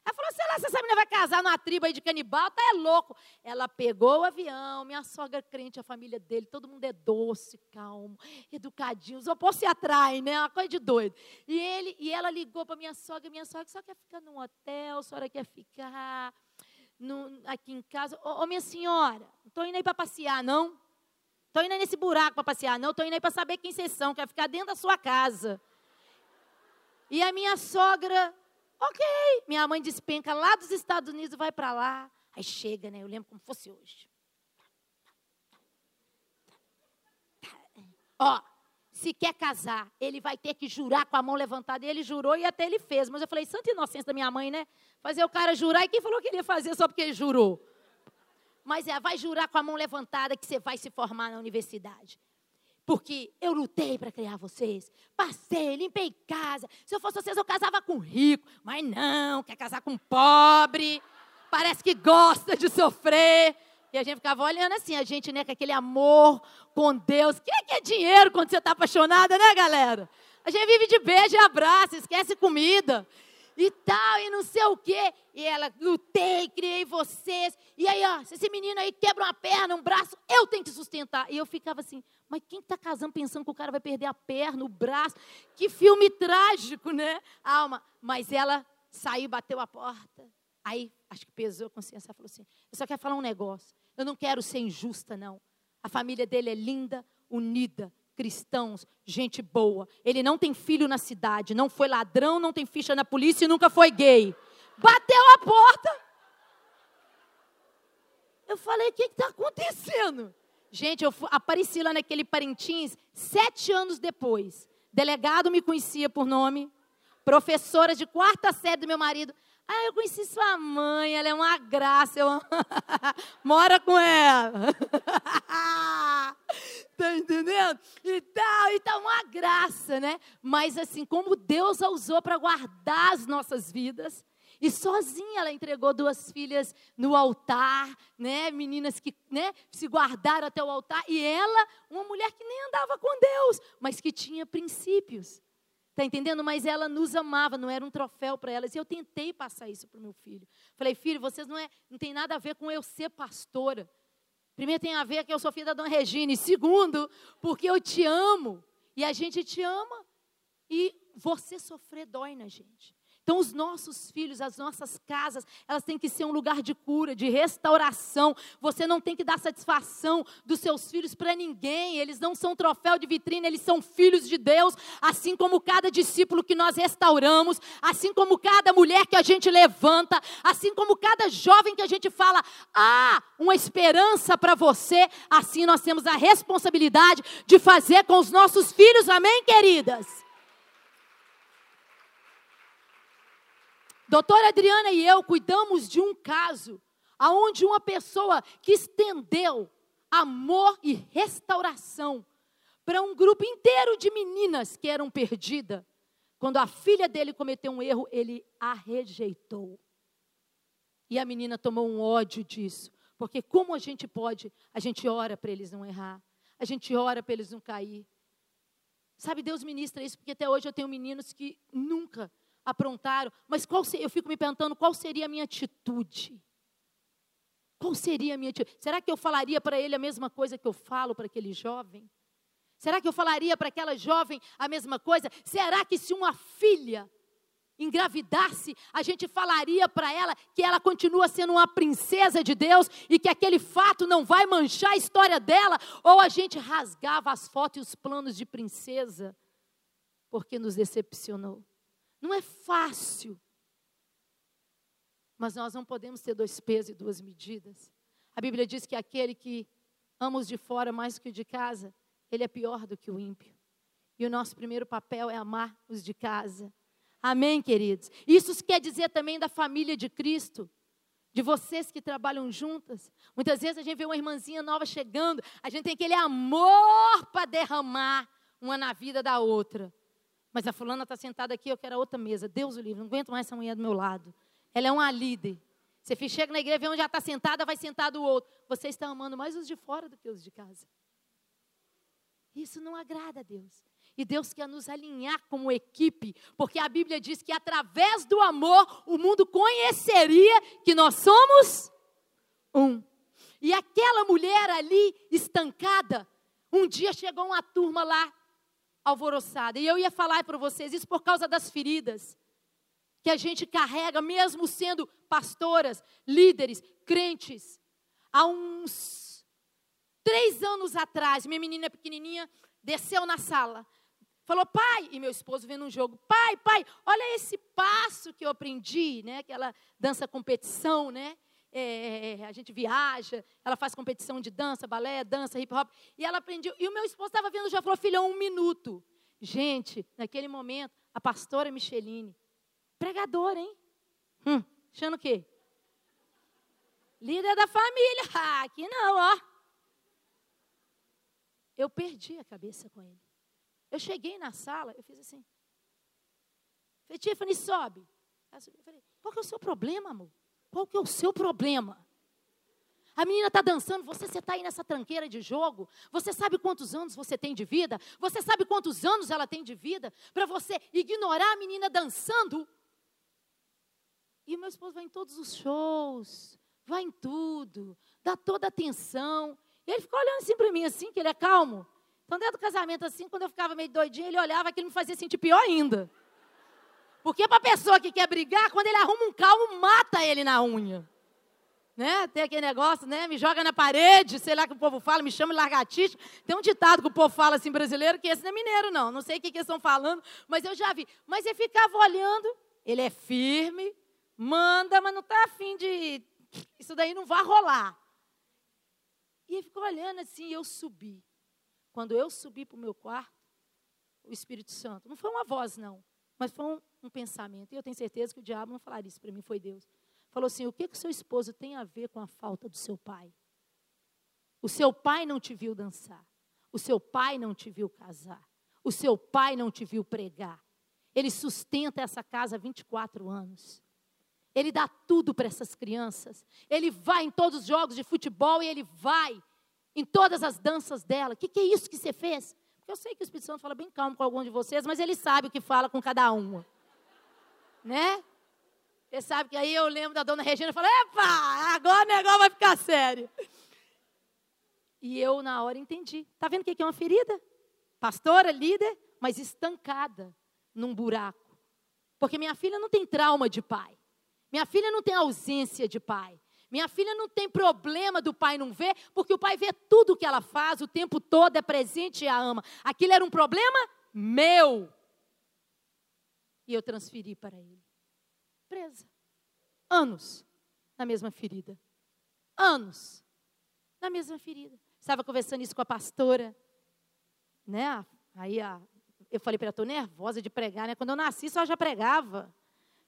Ela falou, sei lá, essa menina vai casar numa tribo aí de canibal, tá é louco. Ela pegou o avião, minha sogra crente, a família dele, todo mundo é doce, calmo, educadinho, os opostos se atraem, né? Uma coisa de doido. E, ele, e ela ligou para minha sogra, minha sogra só quer ficar num hotel, a senhora quer ficar no, aqui em casa. Ô, ô minha senhora, não estou indo aí para passear, não. Estou indo aí nesse buraco para passear, não. Estou indo aí para saber quem vocês são, quer ficar dentro da sua casa. E a minha sogra Ok, minha mãe despenca lá dos Estados Unidos, vai para lá. Aí chega, né? Eu lembro como fosse hoje. Ó, se quer casar, ele vai ter que jurar com a mão levantada. E ele jurou e até ele fez. Mas eu falei, santa inocência da minha mãe, né? Fazer o cara jurar. E quem falou que ele ia fazer só porque ele jurou? Mas é, vai jurar com a mão levantada que você vai se formar na universidade. Porque eu lutei para criar vocês. Passei, limpei casa. Se eu fosse vocês, eu casava com rico. Mas não, quer casar com pobre. Parece que gosta de sofrer. E a gente ficava olhando assim, a gente, né, com aquele amor com Deus. que é, que é dinheiro quando você está apaixonada, né, galera? A gente vive de beijo e abraço, esquece comida e tal, e não sei o quê. E ela, lutei, criei vocês. E aí, ó, se esse menino aí quebra uma perna, um braço, eu tenho que sustentar. E eu ficava assim, mas quem está casando pensando que o cara vai perder a perna, o braço? Que filme trágico, né? Alma. Mas ela saiu, bateu a porta. Aí, acho que pesou a consciência. Ela falou assim: Eu só quero falar um negócio. Eu não quero ser injusta, não. A família dele é linda, unida, cristãos, gente boa. Ele não tem filho na cidade, não foi ladrão, não tem ficha na polícia e nunca foi gay. Bateu a porta. Eu falei: O que está acontecendo? Gente, eu apareci lá naquele Parintins sete anos depois. Delegado me conhecia por nome. Professora de quarta série do meu marido. Ah, eu conheci sua mãe, ela é uma graça. Eu... Mora com ela. tá entendendo? E tal, e tal, uma graça, né? Mas assim, como Deus a usou para guardar as nossas vidas, e sozinha ela entregou duas filhas no altar, né? Meninas que né, se guardaram até o altar. E ela, uma mulher que nem andava com Deus, mas que tinha princípios. Está entendendo? Mas ela nos amava, não era um troféu para elas. E eu tentei passar isso para o meu filho. Falei, filho, vocês não, é, não tem nada a ver com eu ser pastora. Primeiro tem a ver que eu sou filha da Dona Regina. E segundo, porque eu te amo. E a gente te ama. E você sofrer dói na gente. Então, os nossos filhos, as nossas casas, elas têm que ser um lugar de cura, de restauração. Você não tem que dar satisfação dos seus filhos para ninguém. Eles não são troféu de vitrine, eles são filhos de Deus. Assim como cada discípulo que nós restauramos, assim como cada mulher que a gente levanta, assim como cada jovem que a gente fala, ah, uma esperança para você. Assim nós temos a responsabilidade de fazer com os nossos filhos. Amém, queridas? Doutora Adriana e eu cuidamos de um caso aonde uma pessoa que estendeu amor e restauração para um grupo inteiro de meninas que eram perdidas. Quando a filha dele cometeu um erro, ele a rejeitou. E a menina tomou um ódio disso. Porque como a gente pode, a gente ora para eles não errar. A gente ora para eles não cair. Sabe, Deus ministra isso, porque até hoje eu tenho meninos que nunca aprontaram, mas qual eu fico me perguntando qual seria a minha atitude? Qual seria a minha atitude? Será que eu falaria para ele a mesma coisa que eu falo para aquele jovem? Será que eu falaria para aquela jovem a mesma coisa? Será que se uma filha engravidasse, a gente falaria para ela que ela continua sendo uma princesa de Deus e que aquele fato não vai manchar a história dela? Ou a gente rasgava as fotos e os planos de princesa porque nos decepcionou? Não é fácil. Mas nós não podemos ter dois pesos e duas medidas. A Bíblia diz que aquele que ama os de fora mais que o de casa, ele é pior do que o ímpio. E o nosso primeiro papel é amar os de casa. Amém, queridos? Isso quer dizer também da família de Cristo, de vocês que trabalham juntas. Muitas vezes a gente vê uma irmãzinha nova chegando, a gente tem aquele amor para derramar uma na vida da outra. Mas a fulana está sentada aqui, eu quero a outra mesa. Deus o livre, não aguento mais essa mulher do meu lado. Ela é uma líder. Você chega na igreja, vê onde já está sentada, vai sentar do outro. Você está amando mais os de fora do que os de casa. Isso não agrada a Deus. E Deus quer nos alinhar como equipe, porque a Bíblia diz que através do amor o mundo conheceria que nós somos um. E aquela mulher ali estancada, um dia chegou uma turma lá alvoroçada. E eu ia falar para vocês isso por causa das feridas que a gente carrega, mesmo sendo pastoras, líderes, crentes. Há uns três anos atrás, minha menina pequenininha desceu na sala, falou, pai, e meu esposo vendo um jogo, pai, pai, olha esse passo que eu aprendi, né? Aquela dança competição, né? É, a gente viaja, ela faz competição de dança, balé, dança, hip hop, e ela aprendeu. E o meu esposo estava vendo, já falou, filhão, um minuto. Gente, naquele momento, a pastora Micheline, pregadora, hein? Hum, achando o quê? Líder da família. Ah, aqui não, ó. Eu perdi a cabeça com ele. Eu cheguei na sala, eu fiz assim. Falei, Tiffany, sobe. Eu falei, qual que é o seu problema, amor? Qual que é o seu problema? A menina está dançando, você está aí nessa tranqueira de jogo. Você sabe quantos anos você tem de vida? Você sabe quantos anos ela tem de vida? Para você ignorar a menina dançando? E meu esposo vai em todos os shows, vai em tudo, dá toda a atenção. E ele ficou olhando assim para mim, assim, que ele é calmo. Então, dentro do casamento, assim, quando eu ficava meio doidinha, ele olhava ele me fazia sentir pior ainda. Porque para a pessoa que quer brigar, quando ele arruma um calmo, mata ele na unha. Né? Tem aquele negócio, né? Me joga na parede, sei lá que o povo fala, me chama de largatista. Tem um ditado que o povo fala assim, brasileiro, que esse não é mineiro, não. Não sei o que, que eles estão falando, mas eu já vi. Mas ele ficava olhando, ele é firme, manda, mas não está afim de. Isso daí não vai rolar. E ele ficou olhando assim, eu subi. Quando eu subi para o meu quarto, o Espírito Santo, não foi uma voz, não, mas foi um, um pensamento. E eu tenho certeza que o diabo não falaria isso para mim, foi Deus. Falou assim: o que, que o seu esposo tem a ver com a falta do seu pai? O seu pai não te viu dançar. O seu pai não te viu casar. O seu pai não te viu pregar. Ele sustenta essa casa há 24 anos. Ele dá tudo para essas crianças. Ele vai em todos os jogos de futebol e ele vai em todas as danças dela. O que, que é isso que você fez? Porque eu sei que o Espírito Santo fala bem calmo com algum de vocês, mas ele sabe o que fala com cada uma. Né? Você sabe que aí eu lembro da dona Regina e falo, epa, agora o negócio vai ficar sério. E eu, na hora, entendi. Está vendo o que é uma ferida? Pastora, líder, mas estancada num buraco. Porque minha filha não tem trauma de pai. Minha filha não tem ausência de pai. Minha filha não tem problema do pai não ver, porque o pai vê tudo que ela faz, o tempo todo é presente e a ama. Aquilo era um problema meu. E eu transferi para ele. Presa. Anos na mesma ferida. Anos na mesma ferida. Estava conversando isso com a pastora, né? Aí a, eu falei para ela, estou nervosa de pregar, né? Quando eu nasci, só já pregava.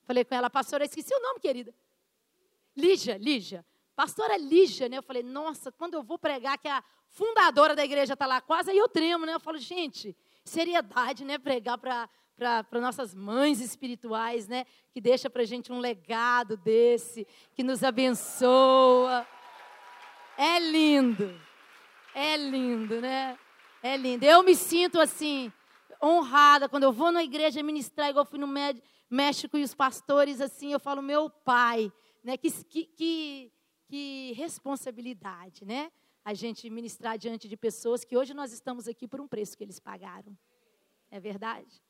Falei com ela, pastora, esqueci o nome, querida. Lígia, Lígia. Pastora Lígia, né? Eu falei, nossa, quando eu vou pregar, que a fundadora da igreja está lá quase, aí eu tremo, né? Eu falo, gente, seriedade, né? Pregar para para nossas mães espirituais, né? Que deixa para gente um legado desse, que nos abençoa. É lindo, é lindo, né? É lindo. Eu me sinto assim, honrada quando eu vou na igreja ministrar, igual eu fui no México e os pastores, assim, eu falo, meu pai, né? Que, que, que responsabilidade, né? A gente ministrar diante de pessoas que hoje nós estamos aqui por um preço que eles pagaram. É verdade?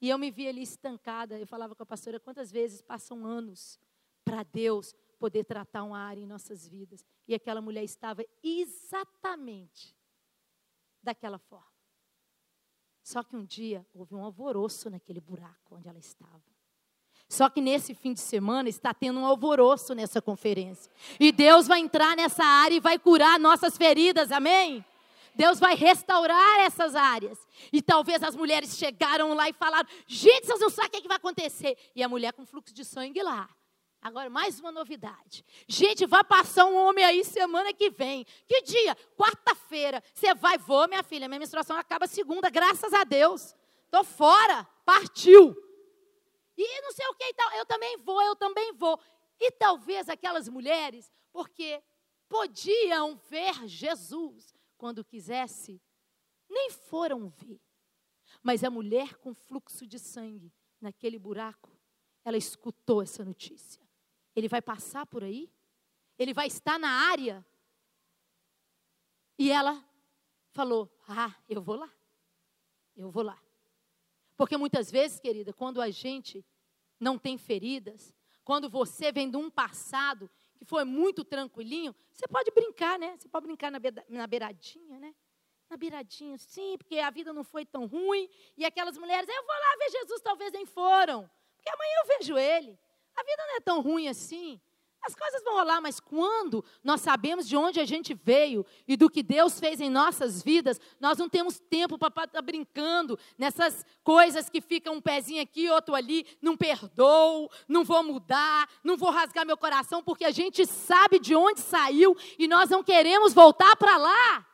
E eu me vi ali estancada. Eu falava com a pastora quantas vezes passam anos para Deus poder tratar uma área em nossas vidas. E aquela mulher estava exatamente daquela forma. Só que um dia houve um alvoroço naquele buraco onde ela estava. Só que nesse fim de semana está tendo um alvoroço nessa conferência. E Deus vai entrar nessa área e vai curar nossas feridas, amém? Deus vai restaurar essas áreas. E talvez as mulheres chegaram lá e falaram: gente, vocês não sabem o que, é que vai acontecer. E a mulher com fluxo de sangue lá. Agora, mais uma novidade. Gente, vai passar um homem aí semana que vem. Que dia? Quarta-feira. Você vai, vou, minha filha. Minha menstruação acaba segunda, graças a Deus. Estou fora. Partiu. E não sei o que e tal. Eu também vou, eu também vou. E talvez aquelas mulheres, porque podiam ver Jesus quando quisesse, nem foram ver. Mas a mulher com fluxo de sangue naquele buraco, ela escutou essa notícia. Ele vai passar por aí? Ele vai estar na área? E ela falou: Ah, eu vou lá. Eu vou lá. Porque muitas vezes, querida, quando a gente não tem feridas, quando você vem de um passado que foi muito tranquilinho, você pode brincar, né? Você pode brincar na, beiradinha, né? Na beiradinha, sim, porque a vida não foi tão ruim. E aquelas mulheres, eu vou lá ver Jesus, talvez nem foram. Porque amanhã eu vejo ele. A vida não é tão ruim assim. As coisas vão rolar, mas quando nós sabemos de onde a gente veio e do que Deus fez em nossas vidas, nós não temos tempo para estar tá brincando nessas coisas que ficam um pezinho aqui, outro ali, não perdoo, não vou mudar, não vou rasgar meu coração, porque a gente sabe de onde saiu e nós não queremos voltar para lá.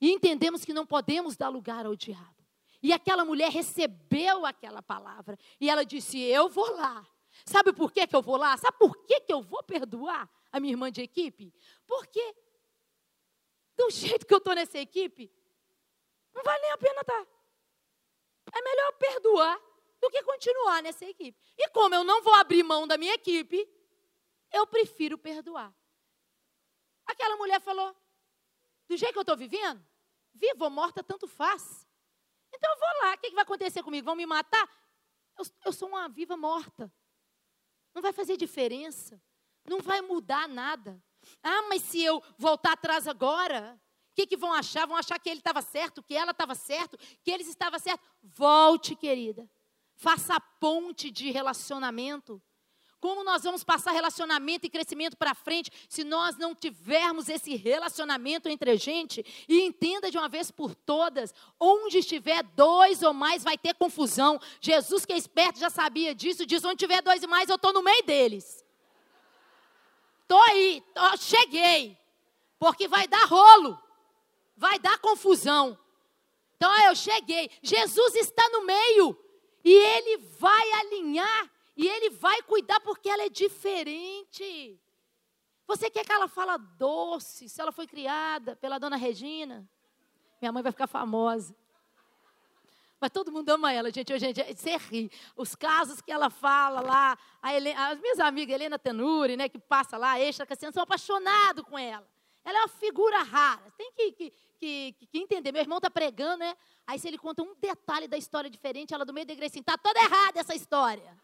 E entendemos que não podemos dar lugar ao diabo. E aquela mulher recebeu aquela palavra e ela disse: Eu vou lá Sabe por que, que eu vou lá? Sabe por que, que eu vou perdoar a minha irmã de equipe? Porque do jeito que eu estou nessa equipe, não vale nem a pena estar. Tá. É melhor perdoar do que continuar nessa equipe. E como eu não vou abrir mão da minha equipe, eu prefiro perdoar. Aquela mulher falou: do jeito que eu estou vivendo, viva ou morta, tanto faz. Então eu vou lá, o que, que vai acontecer comigo? Vão me matar? Eu, eu sou uma viva morta. Não vai fazer diferença. Não vai mudar nada. Ah, mas se eu voltar atrás agora, o que, que vão achar? Vão achar que ele estava certo, que ela estava certo, que eles estavam certos. Volte, querida. Faça a ponte de relacionamento. Como nós vamos passar relacionamento e crescimento para frente se nós não tivermos esse relacionamento entre a gente? E entenda de uma vez por todas: onde estiver dois ou mais, vai ter confusão. Jesus, que é esperto, já sabia disso, diz: onde tiver dois e mais, eu estou no meio deles. Estou aí, tô, cheguei. Porque vai dar rolo, vai dar confusão. Então eu cheguei. Jesus está no meio e ele vai alinhar e ele vai cuidar porque ela é diferente. Você quer que ela fala doce, se ela foi criada pela dona Regina? Minha mãe vai ficar famosa. Mas todo mundo ama ela, gente. Gente, você ri. Os casos que ela fala lá, Helena, as minhas amigas, Helena Tenuri, né, que passa lá, extra Cassiano, são apaixonados com ela. Ela é uma figura rara. Tem que, que, que, que entender. Meu irmão está pregando, né? Aí se ele conta um detalhe da história diferente, ela do meio da igreja assim, está toda errada essa história.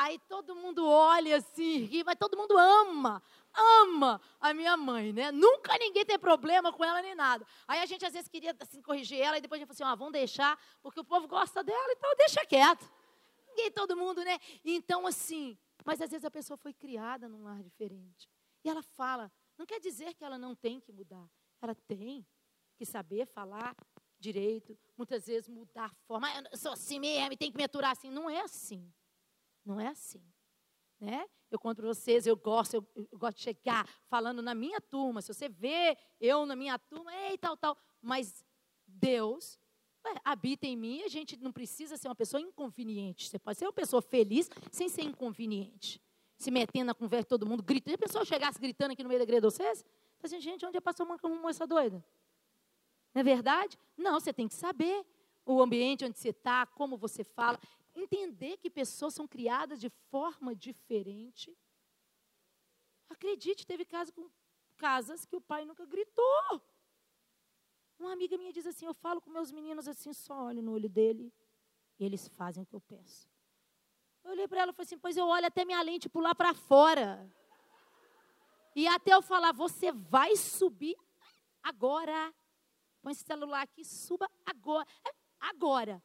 Aí todo mundo olha assim, ri, mas todo mundo ama, ama a minha mãe, né? Nunca ninguém tem problema com ela nem nada. Aí a gente às vezes queria assim, corrigir ela e depois a gente falou assim, ah, vamos deixar, porque o povo gosta dela, então deixa quieto. Ninguém, todo mundo, né? Então assim, mas às vezes a pessoa foi criada num lar diferente. E ela fala, não quer dizer que ela não tem que mudar. Ela tem que saber falar direito, muitas vezes mudar a forma. Ah, eu sou assim mesmo, tem que me aturar assim. Não é assim. Não é assim. Né? Eu conto para vocês, eu gosto, eu, eu, gosto de chegar falando na minha turma. Se você vê eu na minha turma, ei, tal, tal. Mas Deus ué, habita em mim, a gente não precisa ser uma pessoa inconveniente. Você pode ser uma pessoa feliz sem ser inconveniente. Se metendo na conversa todo mundo, gritando. Se a pessoa chegasse gritando aqui no meio da igreja de vocês, assim, gente, onde é pastor Manca arrumou essa doida? Não é verdade? Não, você tem que saber o ambiente onde você está, como você fala. Entender que pessoas são criadas de forma diferente. Acredite, teve caso com casas que o pai nunca gritou. Uma amiga minha diz assim: Eu falo com meus meninos assim, só olho no olho dele e eles fazem o que eu peço. Eu olhei para ela e falei assim: Pois eu olho até minha lente pular para fora. E até eu falar: Você vai subir agora. Põe esse celular aqui, suba agora. É, agora.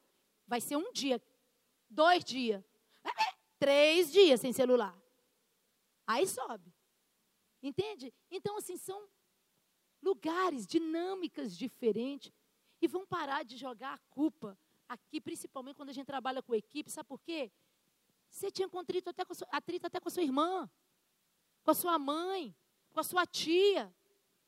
Vai ser um dia, dois dias, é, é, três dias sem celular. Aí sobe. Entende? Então, assim, são lugares, dinâmicas diferentes. E vão parar de jogar a culpa aqui, principalmente quando a gente trabalha com equipe. Sabe por quê? Você tinha contrito até com sua, atrito até com a sua irmã, com a sua mãe, com a sua tia.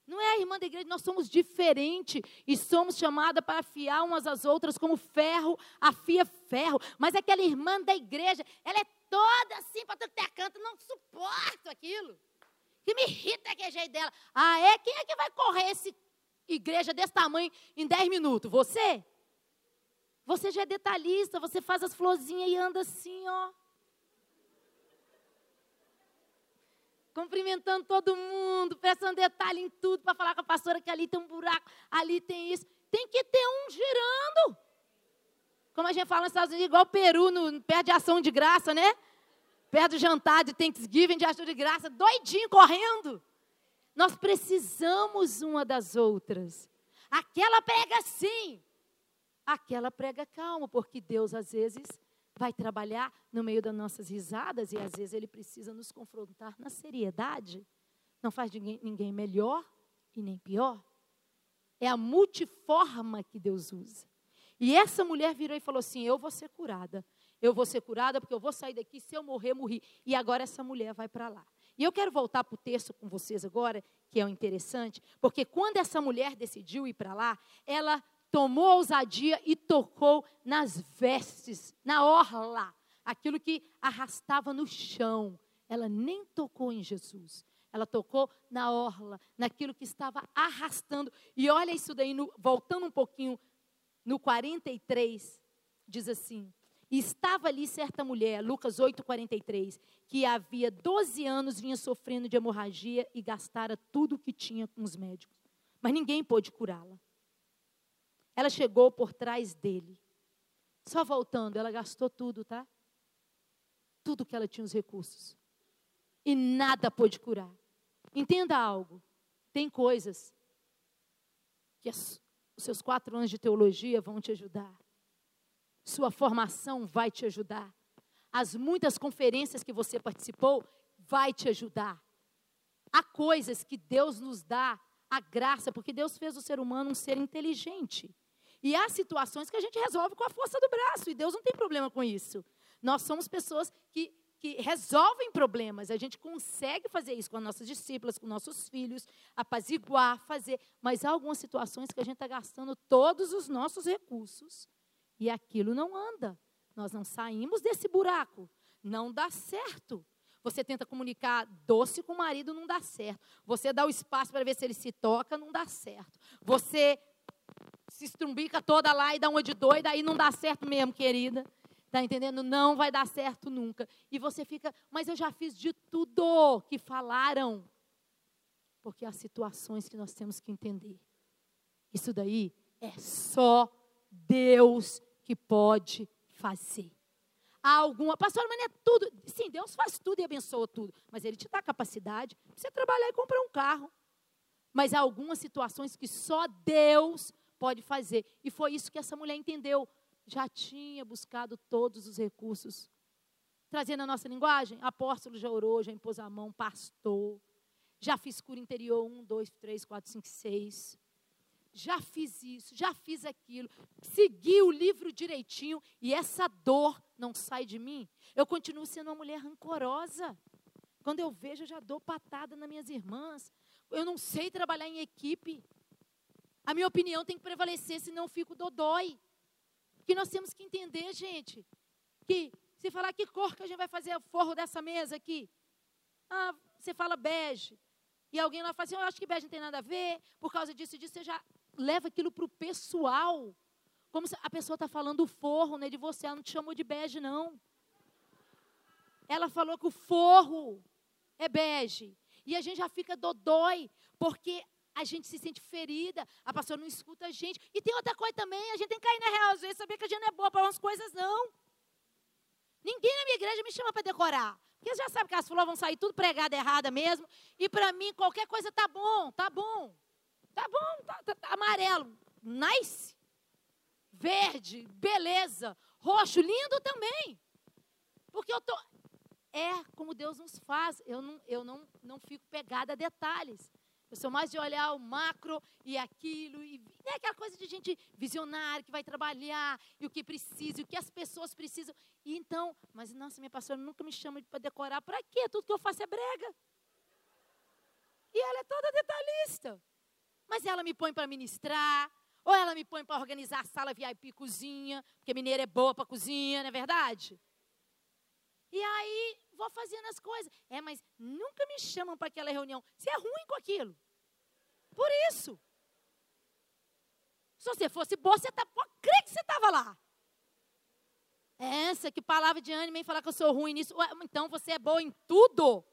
Não é a irmã da igreja, nós somos diferentes e somos chamadas para afiar umas às outras como ferro afia ferro. Mas aquela irmã da igreja, ela é toda assim para tudo que é canto, não suporto aquilo que me irrita aquele jeito dela. Ah, é? Quem é que vai correr essa igreja desse tamanho em 10 minutos? Você? Você já é detalhista, você faz as florzinhas e anda assim, ó. Cumprimentando todo mundo, prestando detalhe em tudo para falar com a pastora que ali tem um buraco, ali tem isso. Tem que ter um girando. Como a gente fala nos Estados Unidos, igual o Peru, no, perto de ação de graça, né? perto do jantar de Thanksgiving, de ação de graça, doidinho, correndo. Nós precisamos uma das outras. Aquela prega sim, aquela prega calmo, porque Deus às vezes vai trabalhar no meio das nossas risadas e às vezes Ele precisa nos confrontar na seriedade. Não faz ninguém, ninguém melhor e nem pior. É a multiforma que Deus usa. E essa mulher virou e falou assim: Eu vou ser curada eu vou ser curada porque eu vou sair daqui, se eu morrer, morri. E agora essa mulher vai para lá. E eu quero voltar para o texto com vocês agora, que é o interessante, porque quando essa mulher decidiu ir para lá, ela tomou ousadia e tocou nas vestes, na orla, aquilo que arrastava no chão. Ela nem tocou em Jesus. Ela tocou na orla, naquilo que estava arrastando. E olha isso daí, no, voltando um pouquinho, no 43, diz assim: estava ali certa mulher, Lucas 8,43, que havia 12 anos vinha sofrendo de hemorragia e gastara tudo o que tinha com os médicos. Mas ninguém pôde curá-la. Ela chegou por trás dele. Só voltando, ela gastou tudo, tá? Tudo que ela tinha os recursos. E nada pôde curar. Entenda algo. Tem coisas que os seus quatro anos de teologia vão te ajudar. Sua formação vai te ajudar. As muitas conferências que você participou vai te ajudar. Há coisas que Deus nos dá a graça, porque Deus fez o ser humano um ser inteligente. E há situações que a gente resolve com a força do braço, e Deus não tem problema com isso. Nós somos pessoas que, que resolvem problemas, a gente consegue fazer isso com as nossas discípulas, com nossos filhos, apaziguar, fazer. Mas há algumas situações que a gente está gastando todos os nossos recursos e aquilo não anda. Nós não saímos desse buraco. Não dá certo. Você tenta comunicar doce com o marido, não dá certo. Você dá o espaço para ver se ele se toca, não dá certo. Você se estrumbica toda lá e dá uma de doida, aí não dá certo mesmo, querida. Está entendendo? Não vai dar certo nunca. E você fica, mas eu já fiz de tudo que falaram. Porque há situações que nós temos que entender. Isso daí é só Deus que pode fazer. Há alguma, pastor, mas não é tudo. Sim, Deus faz tudo e abençoa tudo. Mas Ele te dá capacidade para você trabalhar e comprar um carro. Mas há algumas situações que só Deus pode fazer. E foi isso que essa mulher entendeu. Já tinha buscado todos os recursos. Trazendo a nossa linguagem, apóstolo já orou, já impôs a mão, pastor. Já fiz cura interior, um, dois, três, quatro, cinco, seis já fiz isso, já fiz aquilo, segui o livro direitinho e essa dor não sai de mim, eu continuo sendo uma mulher rancorosa. Quando eu vejo, eu já dou patada nas minhas irmãs. Eu não sei trabalhar em equipe. A minha opinião tem que prevalecer, senão eu fico dodói. Que nós temos que entender, gente, que se falar que cor que a gente vai fazer o forro dessa mesa aqui, ah, você fala bege. e alguém lá fala assim, eu acho que bege não tem nada a ver, por causa disso e disso, você já leva aquilo para o pessoal. Como se a pessoa está falando o forro né, de você, ela não te chamou de bege, não. Ela falou que o forro é bege. E a gente já fica dodói, porque a gente se sente ferida, a pastora não escuta a gente. E tem outra coisa também, a gente tem que cair na real, às vezes, saber que a gente não é boa para umas coisas, não. Ninguém na minha igreja me chama para decorar. Porque já sabe que as flores vão sair tudo pregada errada mesmo. E para mim, qualquer coisa tá bom, tá bom. Tá bom, tá, tá, tá amarelo. Nice. Verde, beleza. Roxo, lindo também. Porque eu tô. É como Deus nos faz. Eu não, eu não, não fico pegada a detalhes. Eu sou mais de olhar o macro e aquilo, e né, aquela coisa de gente visionária que vai trabalhar, e o que precisa, e o que as pessoas precisam. E então, mas nossa, minha pastora nunca me chama para decorar. Para quê? Tudo que eu faço é brega. E ela é toda detalhista. Mas ela me põe para ministrar, ou ela me põe para organizar a sala VIP cozinha, porque mineira é boa para cozinha, não é verdade? E aí vou fazendo as coisas. É, mas nunca me chamam para aquela reunião. Você é ruim com aquilo. Por isso. Se você fosse boa, você tá, crer que você estava lá. Essa que palavra de ânimo em falar que eu sou ruim nisso. Então você é boa em tudo.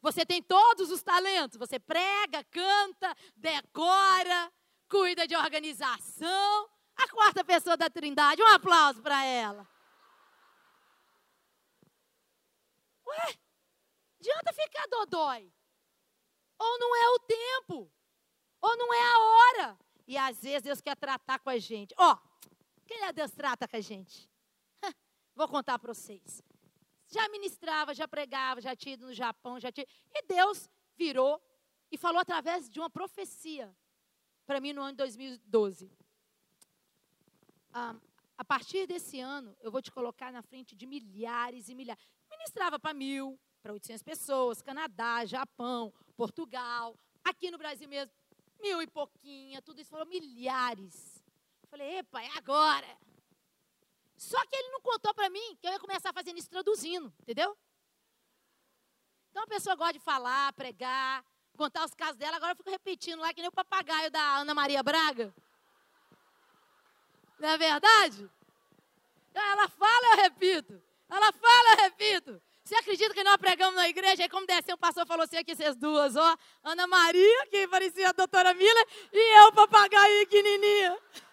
Você tem todos os talentos. Você prega, canta, decora, cuida de organização. A quarta pessoa da Trindade, um aplauso para ela. Ué, adianta ficar dodói. Ou não é o tempo, ou não é a hora. E às vezes Deus quer tratar com a gente. Ó, oh, quem é Deus trata com a gente? Vou contar para vocês. Já ministrava, já pregava, já tinha ido no Japão, já tinha. E Deus virou e falou através de uma profecia para mim no ano de 2012. Ah, a partir desse ano, eu vou te colocar na frente de milhares e milhares ministrava para mil, para 800 pessoas, Canadá, Japão, Portugal, aqui no Brasil mesmo, mil e pouquinha, tudo isso, falou milhares. Falei, epa, é agora. Só que ele não contou para mim que eu ia começar fazendo isso traduzindo, entendeu? Então a pessoa gosta de falar, pregar, contar os casos dela, agora eu fico repetindo lá que nem o papagaio da Ana Maria Braga. Não é verdade? Ela fala, eu repito. Ela fala. Você acredita que nós pregamos na igreja? Aí, como desceu, o pastor falou assim: aqui vocês duas, ó. Ana Maria, que parecia a doutora Miller, e eu, papagaio pequenininha.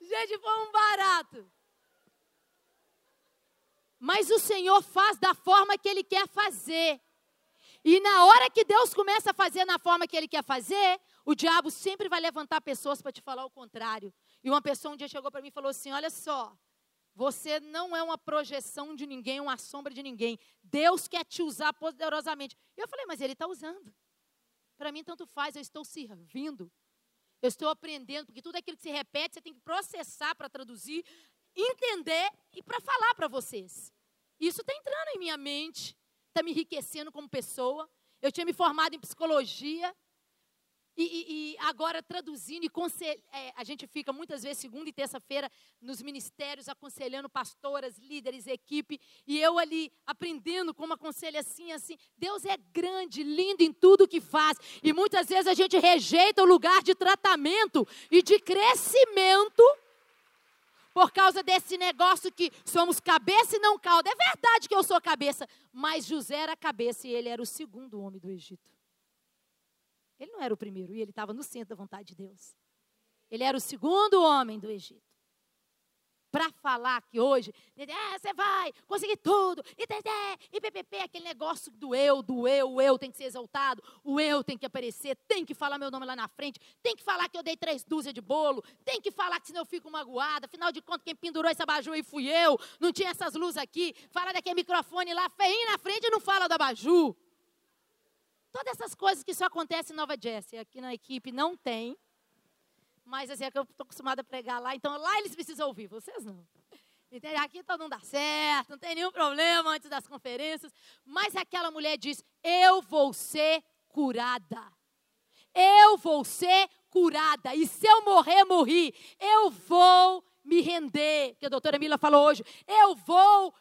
Gente, foi um barato. Mas o Senhor faz da forma que Ele quer fazer. E na hora que Deus começa a fazer na forma que Ele quer fazer, o diabo sempre vai levantar pessoas para te falar o contrário. E uma pessoa um dia chegou para mim e falou assim: Olha só, você não é uma projeção de ninguém, uma sombra de ninguém. Deus quer te usar poderosamente. E eu falei: Mas Ele está usando. Para mim, tanto faz, eu estou servindo. Eu estou aprendendo, porque tudo aquilo que se repete, você tem que processar para traduzir, entender e para falar para vocês. Isso está entrando em minha mente, está me enriquecendo como pessoa. Eu tinha me formado em psicologia, e, e, e, agora traduzindo, e é, a gente fica muitas vezes, segunda e terça-feira, nos ministérios, aconselhando pastoras, líderes, equipe, e eu ali aprendendo como aconselha assim, assim. Deus é grande, lindo em tudo que faz, e muitas vezes a gente rejeita o lugar de tratamento e de crescimento por causa desse negócio que somos cabeça e não cauda. É verdade que eu sou cabeça, mas José era cabeça e ele era o segundo homem do Egito. Ele não era o primeiro e ele estava no centro da vontade de Deus. Ele era o segundo homem do Egito. Para falar que hoje, ah, você vai conseguir tudo, e tete, e ppp, aquele negócio do eu, do eu, o eu tem que ser exaltado, o eu tem que aparecer, tem que falar meu nome lá na frente, tem que falar que eu dei três dúzias de bolo, tem que falar que senão eu fico magoada, afinal de contas, quem pendurou esse abajur aí fui eu, não tinha essas luzes aqui, fala daquele microfone lá, feinho na frente e não fala do abajur. Todas essas coisas que só acontecem em Nova Jersey, aqui na equipe não tem. Mas assim, é que eu estou acostumada a pregar lá, então lá eles precisam ouvir, vocês não. Entende? Aqui todo então não dá certo, não tem nenhum problema antes das conferências. Mas aquela mulher diz: Eu vou ser curada. Eu vou ser curada. E se eu morrer, morri. Eu vou me render. Que a doutora Mila falou hoje. Eu vou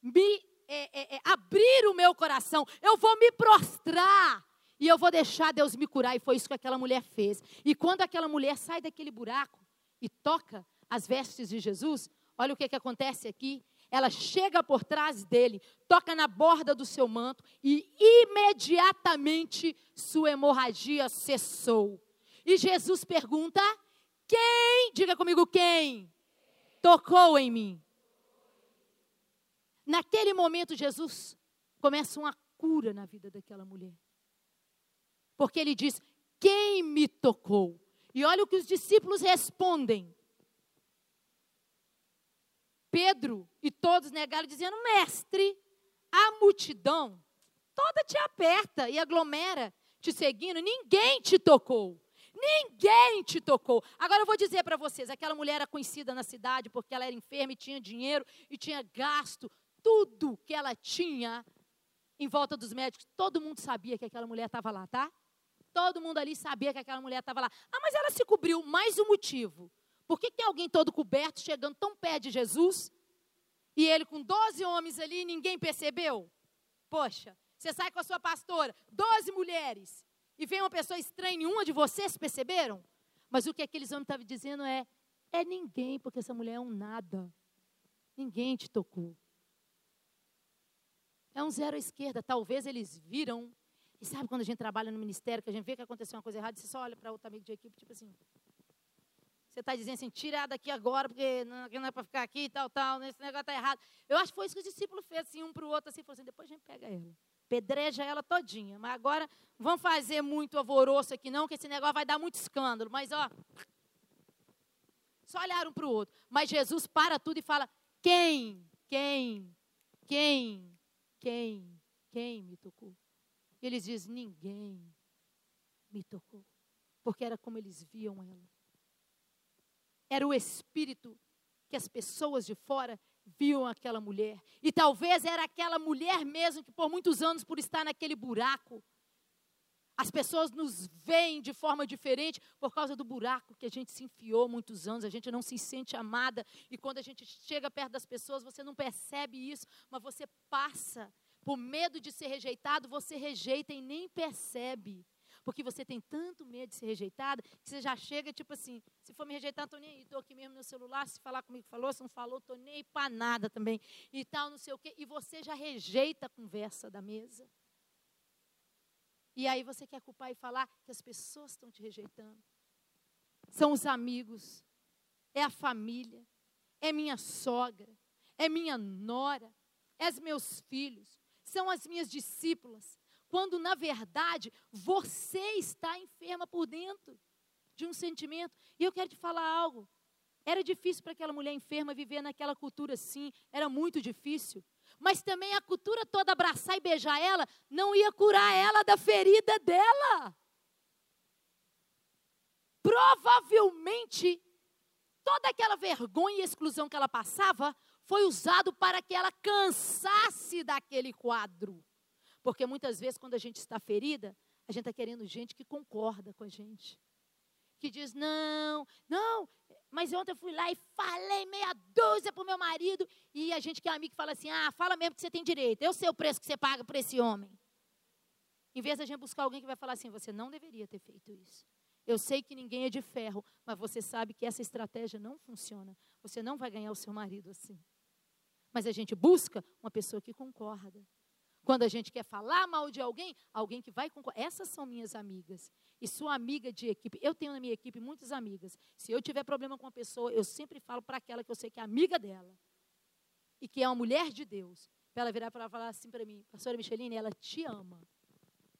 me é, é, é, abrir o meu coração, eu vou me prostrar e eu vou deixar Deus me curar. E foi isso que aquela mulher fez. E quando aquela mulher sai daquele buraco e toca as vestes de Jesus, olha o que, que acontece aqui. Ela chega por trás dele, toca na borda do seu manto e imediatamente sua hemorragia cessou. E Jesus pergunta: quem, diga comigo, quem tocou em mim? Naquele momento, Jesus começa uma cura na vida daquela mulher. Porque ele diz: Quem me tocou? E olha o que os discípulos respondem. Pedro e todos negaram, dizendo: Mestre, a multidão toda te aperta e aglomera te seguindo, ninguém te tocou. Ninguém te tocou. Agora eu vou dizer para vocês: aquela mulher era conhecida na cidade porque ela era enferma e tinha dinheiro e tinha gasto tudo que ela tinha em volta dos médicos. Todo mundo sabia que aquela mulher estava lá, tá? Todo mundo ali sabia que aquela mulher estava lá. Ah, mas ela se cobriu. Mais um motivo. Por que tem alguém todo coberto chegando tão perto de Jesus e ele com 12 homens ali ninguém percebeu? Poxa, você sai com a sua pastora, 12 mulheres, e vem uma pessoa estranha, nenhuma de vocês perceberam? Mas o que aqueles homens estavam dizendo é: é ninguém, porque essa mulher é um nada. Ninguém te tocou. É um zero à esquerda. Talvez eles viram. E sabe quando a gente trabalha no ministério, que a gente vê que aconteceu uma coisa errada, você só olha para outro amigo de equipe, tipo assim. Você está dizendo assim, tira daqui agora, porque não, é para ficar aqui e tal, tal, esse negócio está errado. Eu acho que foi isso que os discípulos fez assim, um para o outro, assim, falou assim, depois a gente pega ela pedreja ela todinha. Mas agora, vamos fazer muito alvoroço aqui não, que esse negócio vai dar muito escândalo. Mas, ó, só olharam para o outro. Mas Jesus para tudo e fala, quem, quem, quem, quem, quem me tocou? E eles dizem, ninguém me tocou. Porque era como eles viam ela. Era o Espírito que as pessoas de fora viam aquela mulher. E talvez era aquela mulher mesmo que por muitos anos, por estar naquele buraco, as pessoas nos veem de forma diferente por causa do buraco que a gente se enfiou muitos anos, a gente não se sente amada. E quando a gente chega perto das pessoas, você não percebe isso, mas você passa. Por medo de ser rejeitado, você rejeita e nem percebe. Porque você tem tanto medo de ser rejeitada, que você já chega tipo assim, se for me rejeitar, estou nem aí, estou aqui mesmo no celular, se falar comigo, falou, se não falou, estou nem aí para nada também. E tal, não sei o quê. E você já rejeita a conversa da mesa. E aí você quer culpar e falar que as pessoas estão te rejeitando. São os amigos, é a família, é minha sogra, é minha nora, é os meus filhos, são as minhas discípulas, quando na verdade você está enferma por dentro de um sentimento. E eu quero te falar algo. Era difícil para aquela mulher enferma viver naquela cultura sim, era muito difícil. Mas também a cultura toda abraçar e beijar ela não ia curar ela da ferida dela. Provavelmente toda aquela vergonha e exclusão que ela passava foi usado para que ela cansasse daquele quadro. Porque muitas vezes, quando a gente está ferida, a gente está querendo gente que concorda com a gente. Que diz, não, não, mas ontem eu fui lá e falei meia dúzia para o meu marido. E a gente que é amigo fala assim, ah, fala mesmo que você tem direito. Eu sei o preço que você paga por esse homem. Em vez de a gente buscar alguém que vai falar assim, você não deveria ter feito isso. Eu sei que ninguém é de ferro, mas você sabe que essa estratégia não funciona. Você não vai ganhar o seu marido assim. Mas a gente busca uma pessoa que concorda. Quando a gente quer falar mal de alguém, alguém que vai concordar. Essas são minhas amigas. E sua amiga de equipe. Eu tenho na minha equipe muitas amigas. Se eu tiver problema com uma pessoa, eu sempre falo para aquela que eu sei que é amiga dela. E que é uma mulher de Deus. Para ela virar para falar assim para mim, pastora Micheline, ela te ama.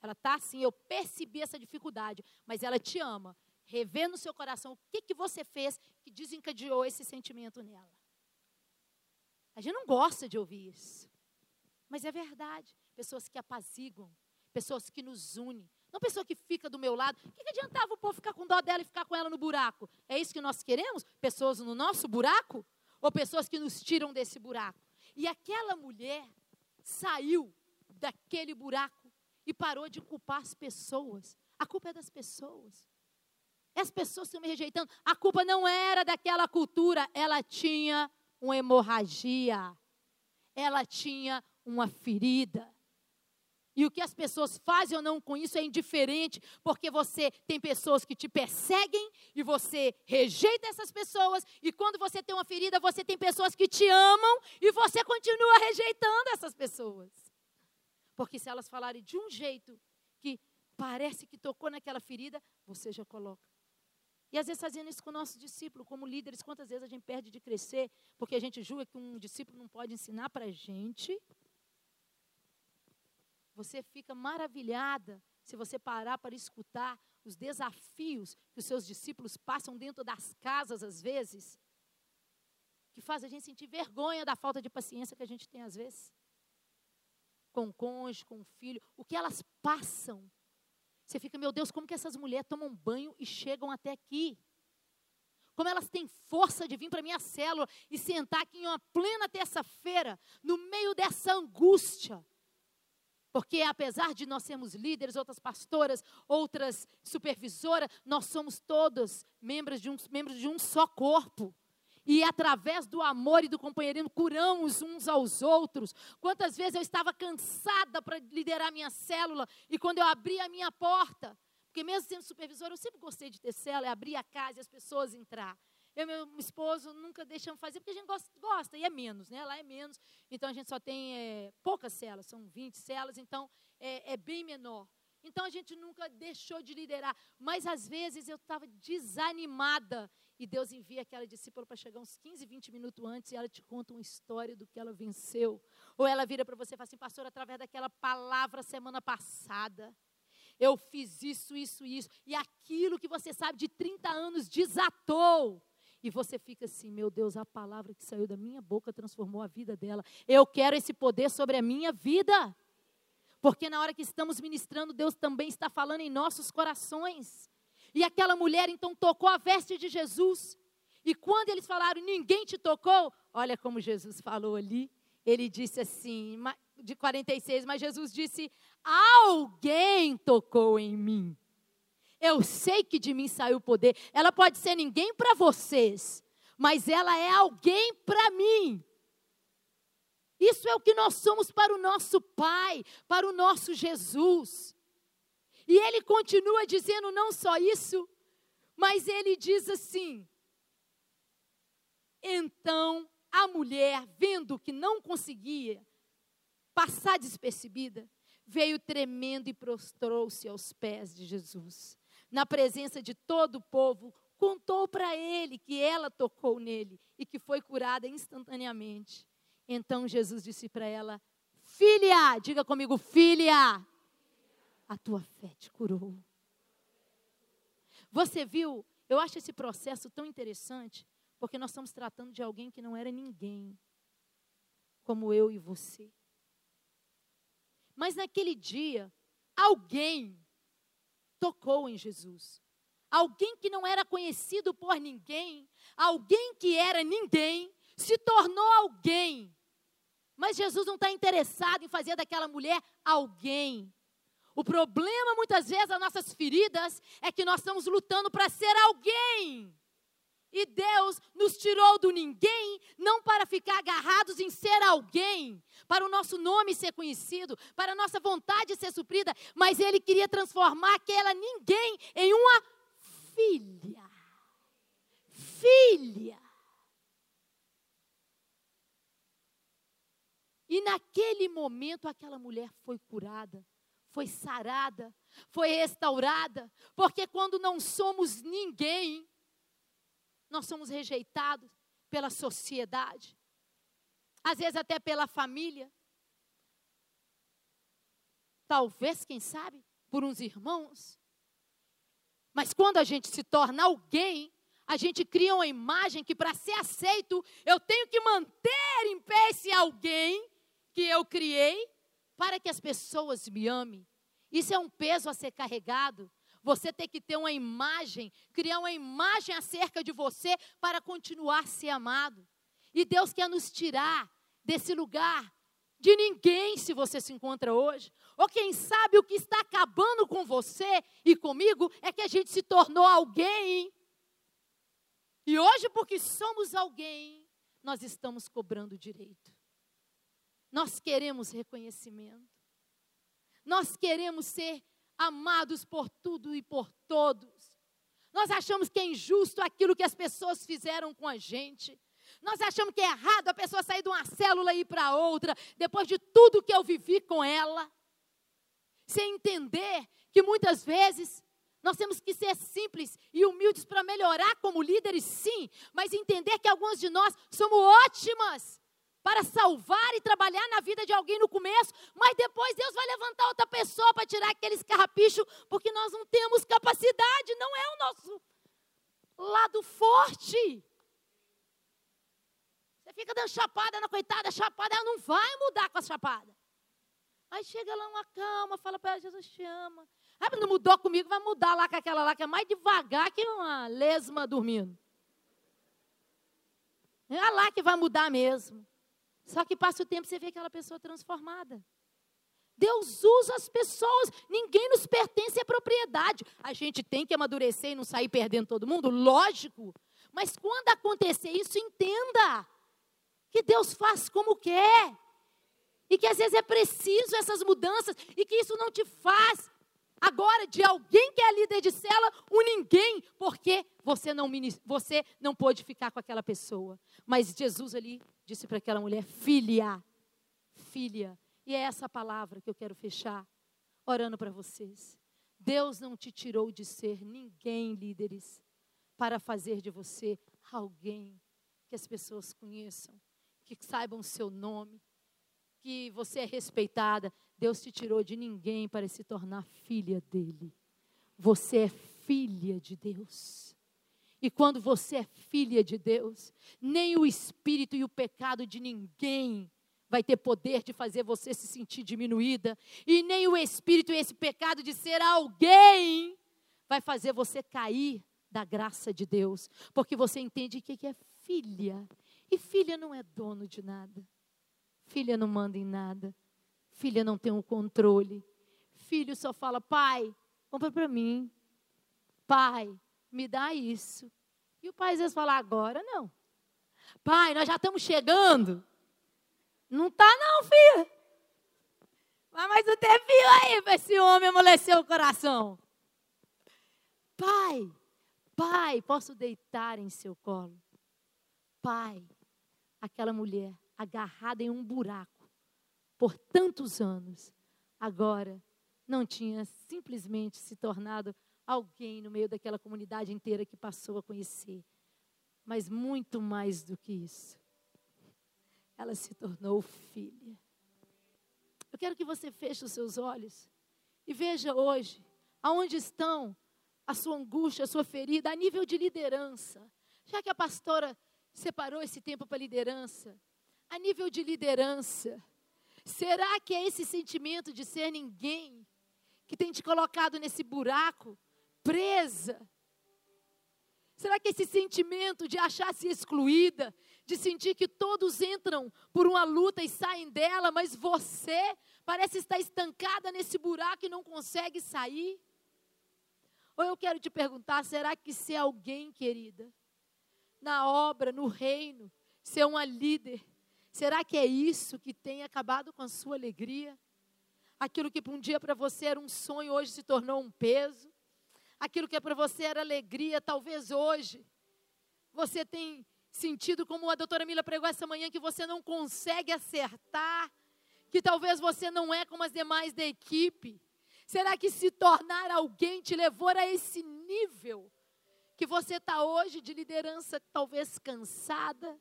Ela está assim, eu percebi essa dificuldade, mas ela te ama. Revê no seu coração o que, que você fez que desencadeou esse sentimento nela. A gente não gosta de ouvir isso. Mas é verdade. Pessoas que apaziguam, pessoas que nos unem. Não pessoa que fica do meu lado. O que, que adiantava o povo ficar com dó dela e ficar com ela no buraco? É isso que nós queremos? Pessoas no nosso buraco? Ou pessoas que nos tiram desse buraco? E aquela mulher saiu daquele buraco e parou de culpar as pessoas. A culpa é das pessoas. As pessoas estão me rejeitando. A culpa não era daquela cultura, ela tinha uma hemorragia. Ela tinha uma ferida. E o que as pessoas fazem ou não com isso é indiferente, porque você tem pessoas que te perseguem e você rejeita essas pessoas, e quando você tem uma ferida, você tem pessoas que te amam e você continua rejeitando essas pessoas. Porque se elas falarem de um jeito que parece que tocou naquela ferida, você já coloca. E às vezes fazendo isso com o nosso discípulo, como líderes, quantas vezes a gente perde de crescer, porque a gente julga que um discípulo não pode ensinar para a gente você fica maravilhada se você parar para escutar os desafios que os seus discípulos passam dentro das casas, às vezes, que faz a gente sentir vergonha da falta de paciência que a gente tem, às vezes, com o cônjuge, com o filho, o que elas passam. Você fica, meu Deus, como que essas mulheres tomam banho e chegam até aqui? Como elas têm força de vir para a minha célula e sentar aqui em uma plena terça-feira, no meio dessa angústia porque apesar de nós sermos líderes, outras pastoras, outras supervisoras, nós somos todos membros de um, membros de um só corpo. E através do amor e do companheirismo curamos uns aos outros. Quantas vezes eu estava cansada para liderar minha célula e quando eu abri a minha porta, porque mesmo sendo supervisora, eu sempre gostei de ter célula, é abrir a casa e as pessoas entrar. Eu e meu esposo nunca deixamos fazer, porque a gente gosta, gosta, e é menos, né? Lá é menos. Então a gente só tem é, poucas celas, são 20 celas, então é, é bem menor. Então a gente nunca deixou de liderar. Mas às vezes eu estava desanimada. E Deus envia aquela discípula para chegar uns 15, 20 minutos antes e ela te conta uma história do que ela venceu. Ou ela vira para você e fala assim, pastor, através daquela palavra semana passada, eu fiz isso, isso, isso. E aquilo que você sabe de 30 anos desatou. E você fica assim, meu Deus, a palavra que saiu da minha boca transformou a vida dela. Eu quero esse poder sobre a minha vida. Porque na hora que estamos ministrando, Deus também está falando em nossos corações. E aquela mulher então tocou a veste de Jesus. E quando eles falaram, ninguém te tocou, olha como Jesus falou ali. Ele disse assim, de 46, mas Jesus disse: Alguém tocou em mim. Eu sei que de mim saiu o poder. Ela pode ser ninguém para vocês, mas ela é alguém para mim. Isso é o que nós somos para o nosso Pai, para o nosso Jesus. E ele continua dizendo não só isso, mas ele diz assim: Então a mulher, vendo que não conseguia passar despercebida, veio tremendo e prostrou-se aos pés de Jesus na presença de todo o povo, contou para ele que ela tocou nele e que foi curada instantaneamente. Então Jesus disse para ela: Filha, diga comigo, filha, a tua fé te curou. Você viu? Eu acho esse processo tão interessante, porque nós estamos tratando de alguém que não era ninguém, como eu e você. Mas naquele dia, alguém tocou em Jesus. Alguém que não era conhecido por ninguém, alguém que era ninguém, se tornou alguém. Mas Jesus não está interessado em fazer daquela mulher alguém. O problema, muitas vezes, das nossas feridas, é que nós estamos lutando para ser alguém. E Deus nos tirou do ninguém, não para ficar agarrados em ser alguém, para o nosso nome ser conhecido, para a nossa vontade ser suprida, mas Ele queria transformar aquela ninguém em uma filha. Filha. E naquele momento aquela mulher foi curada, foi sarada, foi restaurada, porque quando não somos ninguém, nós somos rejeitados pela sociedade, às vezes até pela família. Talvez, quem sabe, por uns irmãos. Mas quando a gente se torna alguém, a gente cria uma imagem que para ser aceito, eu tenho que manter em pé esse alguém que eu criei para que as pessoas me amem. Isso é um peso a ser carregado. Você tem que ter uma imagem, criar uma imagem acerca de você para continuar a ser amado. E Deus quer nos tirar desse lugar de ninguém se você se encontra hoje. Ou quem sabe o que está acabando com você e comigo é que a gente se tornou alguém. E hoje, porque somos alguém, nós estamos cobrando direito. Nós queremos reconhecimento. Nós queremos ser amados por tudo e por todos. Nós achamos que é injusto aquilo que as pessoas fizeram com a gente. Nós achamos que é errado a pessoa sair de uma célula e ir para outra, depois de tudo que eu vivi com ela. Sem entender que muitas vezes nós temos que ser simples e humildes para melhorar como líderes, sim, mas entender que algumas de nós somos ótimas para salvar e trabalhar na vida de alguém no começo, mas depois Deus vai levantar outra pessoa para tirar aqueles carrapichos, porque nós não temos capacidade, não é o nosso lado forte. Você fica dando chapada na coitada, chapada, ela não vai mudar com a chapada. Aí chega lá uma calma, fala para ela, Jesus te ama. Ah, não mudou comigo, vai mudar lá com aquela lá que é mais devagar que uma lesma dormindo. É lá que vai mudar mesmo. Só que passa o tempo você vê aquela pessoa transformada. Deus usa as pessoas, ninguém nos pertence à propriedade. A gente tem que amadurecer e não sair perdendo todo mundo, lógico. Mas quando acontecer isso, entenda que Deus faz como quer. E que às vezes é preciso essas mudanças e que isso não te faz agora de alguém que é líder de cela, um ninguém, porque você não, você não pôde ficar com aquela pessoa. Mas Jesus ali disse para aquela mulher: filha, filha. E é essa palavra que eu quero fechar, orando para vocês. Deus não te tirou de ser ninguém, líderes, para fazer de você alguém que as pessoas conheçam, que saibam o seu nome, que você é respeitada. Deus te tirou de ninguém para se tornar filha dele. Você é filha de Deus. E quando você é filha de Deus, nem o espírito e o pecado de ninguém vai ter poder de fazer você se sentir diminuída, e nem o espírito e esse pecado de ser alguém vai fazer você cair da graça de Deus, porque você entende que é filha, e filha não é dono de nada. Filha não manda em nada. Filha não tem o um controle. Filho só fala: pai, compra para mim. Pai, me dá isso. E o pai às vezes fala: agora não. Pai, nós já estamos chegando. Não está, não, filha. Mas não tem filho aí para esse homem amolecer o coração. Pai, pai, posso deitar em seu colo. Pai, aquela mulher agarrada em um buraco por tantos anos, agora não tinha simplesmente se tornado alguém no meio daquela comunidade inteira que passou a conhecer, mas muito mais do que isso. Ela se tornou filha. Eu quero que você feche os seus olhos e veja hoje aonde estão a sua angústia, a sua ferida, a nível de liderança. Já que a pastora separou esse tempo para liderança, a nível de liderança, será que é esse sentimento de ser ninguém que tem te colocado nesse buraco, presa? Será que esse sentimento de achar-se excluída, de sentir que todos entram por uma luta e saem dela, mas você parece estar estancada nesse buraco e não consegue sair? Ou eu quero te perguntar: será que ser alguém, querida, na obra, no reino, ser uma líder, Será que é isso que tem acabado com a sua alegria? Aquilo que um dia para você era um sonho, hoje se tornou um peso. Aquilo que para você era alegria, talvez hoje você tem sentido, como a doutora Mila pregou essa manhã, que você não consegue acertar, que talvez você não é como as demais da equipe. Será que se tornar alguém te levou a esse nível que você está hoje de liderança, talvez cansada,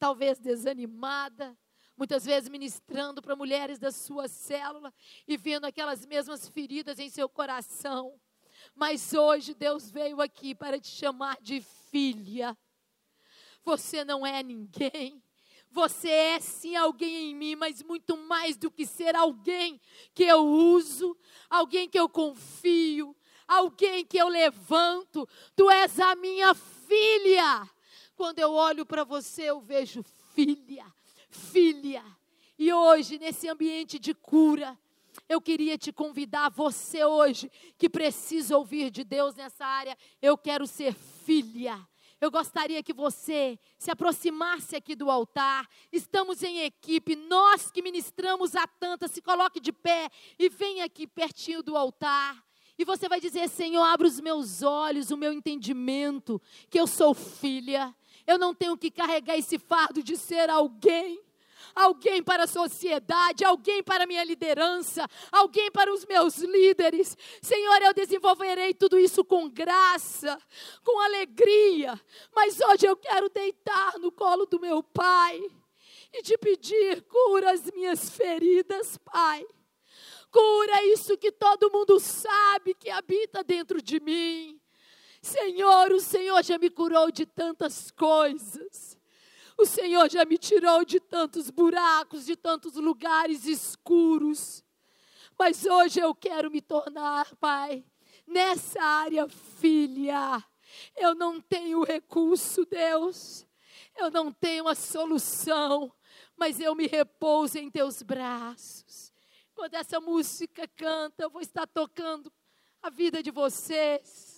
talvez desanimada, muitas vezes ministrando para mulheres da sua célula e vendo aquelas mesmas feridas em seu coração. Mas hoje Deus veio aqui para te chamar de filha. Você não é ninguém. Você é sim alguém em mim, mas muito mais do que ser alguém que eu uso, alguém que eu confio, alguém que eu levanto. Tu és a minha filha. Quando eu olho para você, eu vejo filha, filha. E hoje, nesse ambiente de cura, eu queria te convidar, você hoje, que precisa ouvir de Deus nessa área, eu quero ser filha, eu gostaria que você se aproximasse aqui do altar. Estamos em equipe, nós que ministramos a tanta, se coloque de pé e venha aqui pertinho do altar. E você vai dizer: Senhor, abra os meus olhos, o meu entendimento, que eu sou filha. Eu não tenho que carregar esse fardo de ser alguém alguém para a sociedade, alguém para a minha liderança, alguém para os meus líderes. Senhor, eu desenvolverei tudo isso com graça, com alegria, mas hoje eu quero deitar no colo do meu Pai e te pedir: cura as minhas feridas, Pai. Cura isso que todo mundo sabe que habita dentro de mim. Senhor, o Senhor já me curou de tantas coisas. O Senhor já me tirou de tantos buracos, de tantos lugares escuros. Mas hoje eu quero me tornar, Pai, nessa área filha. Eu não tenho recurso, Deus. Eu não tenho a solução, mas eu me repouso em teus braços. Quando essa música canta, eu vou estar tocando a vida de vocês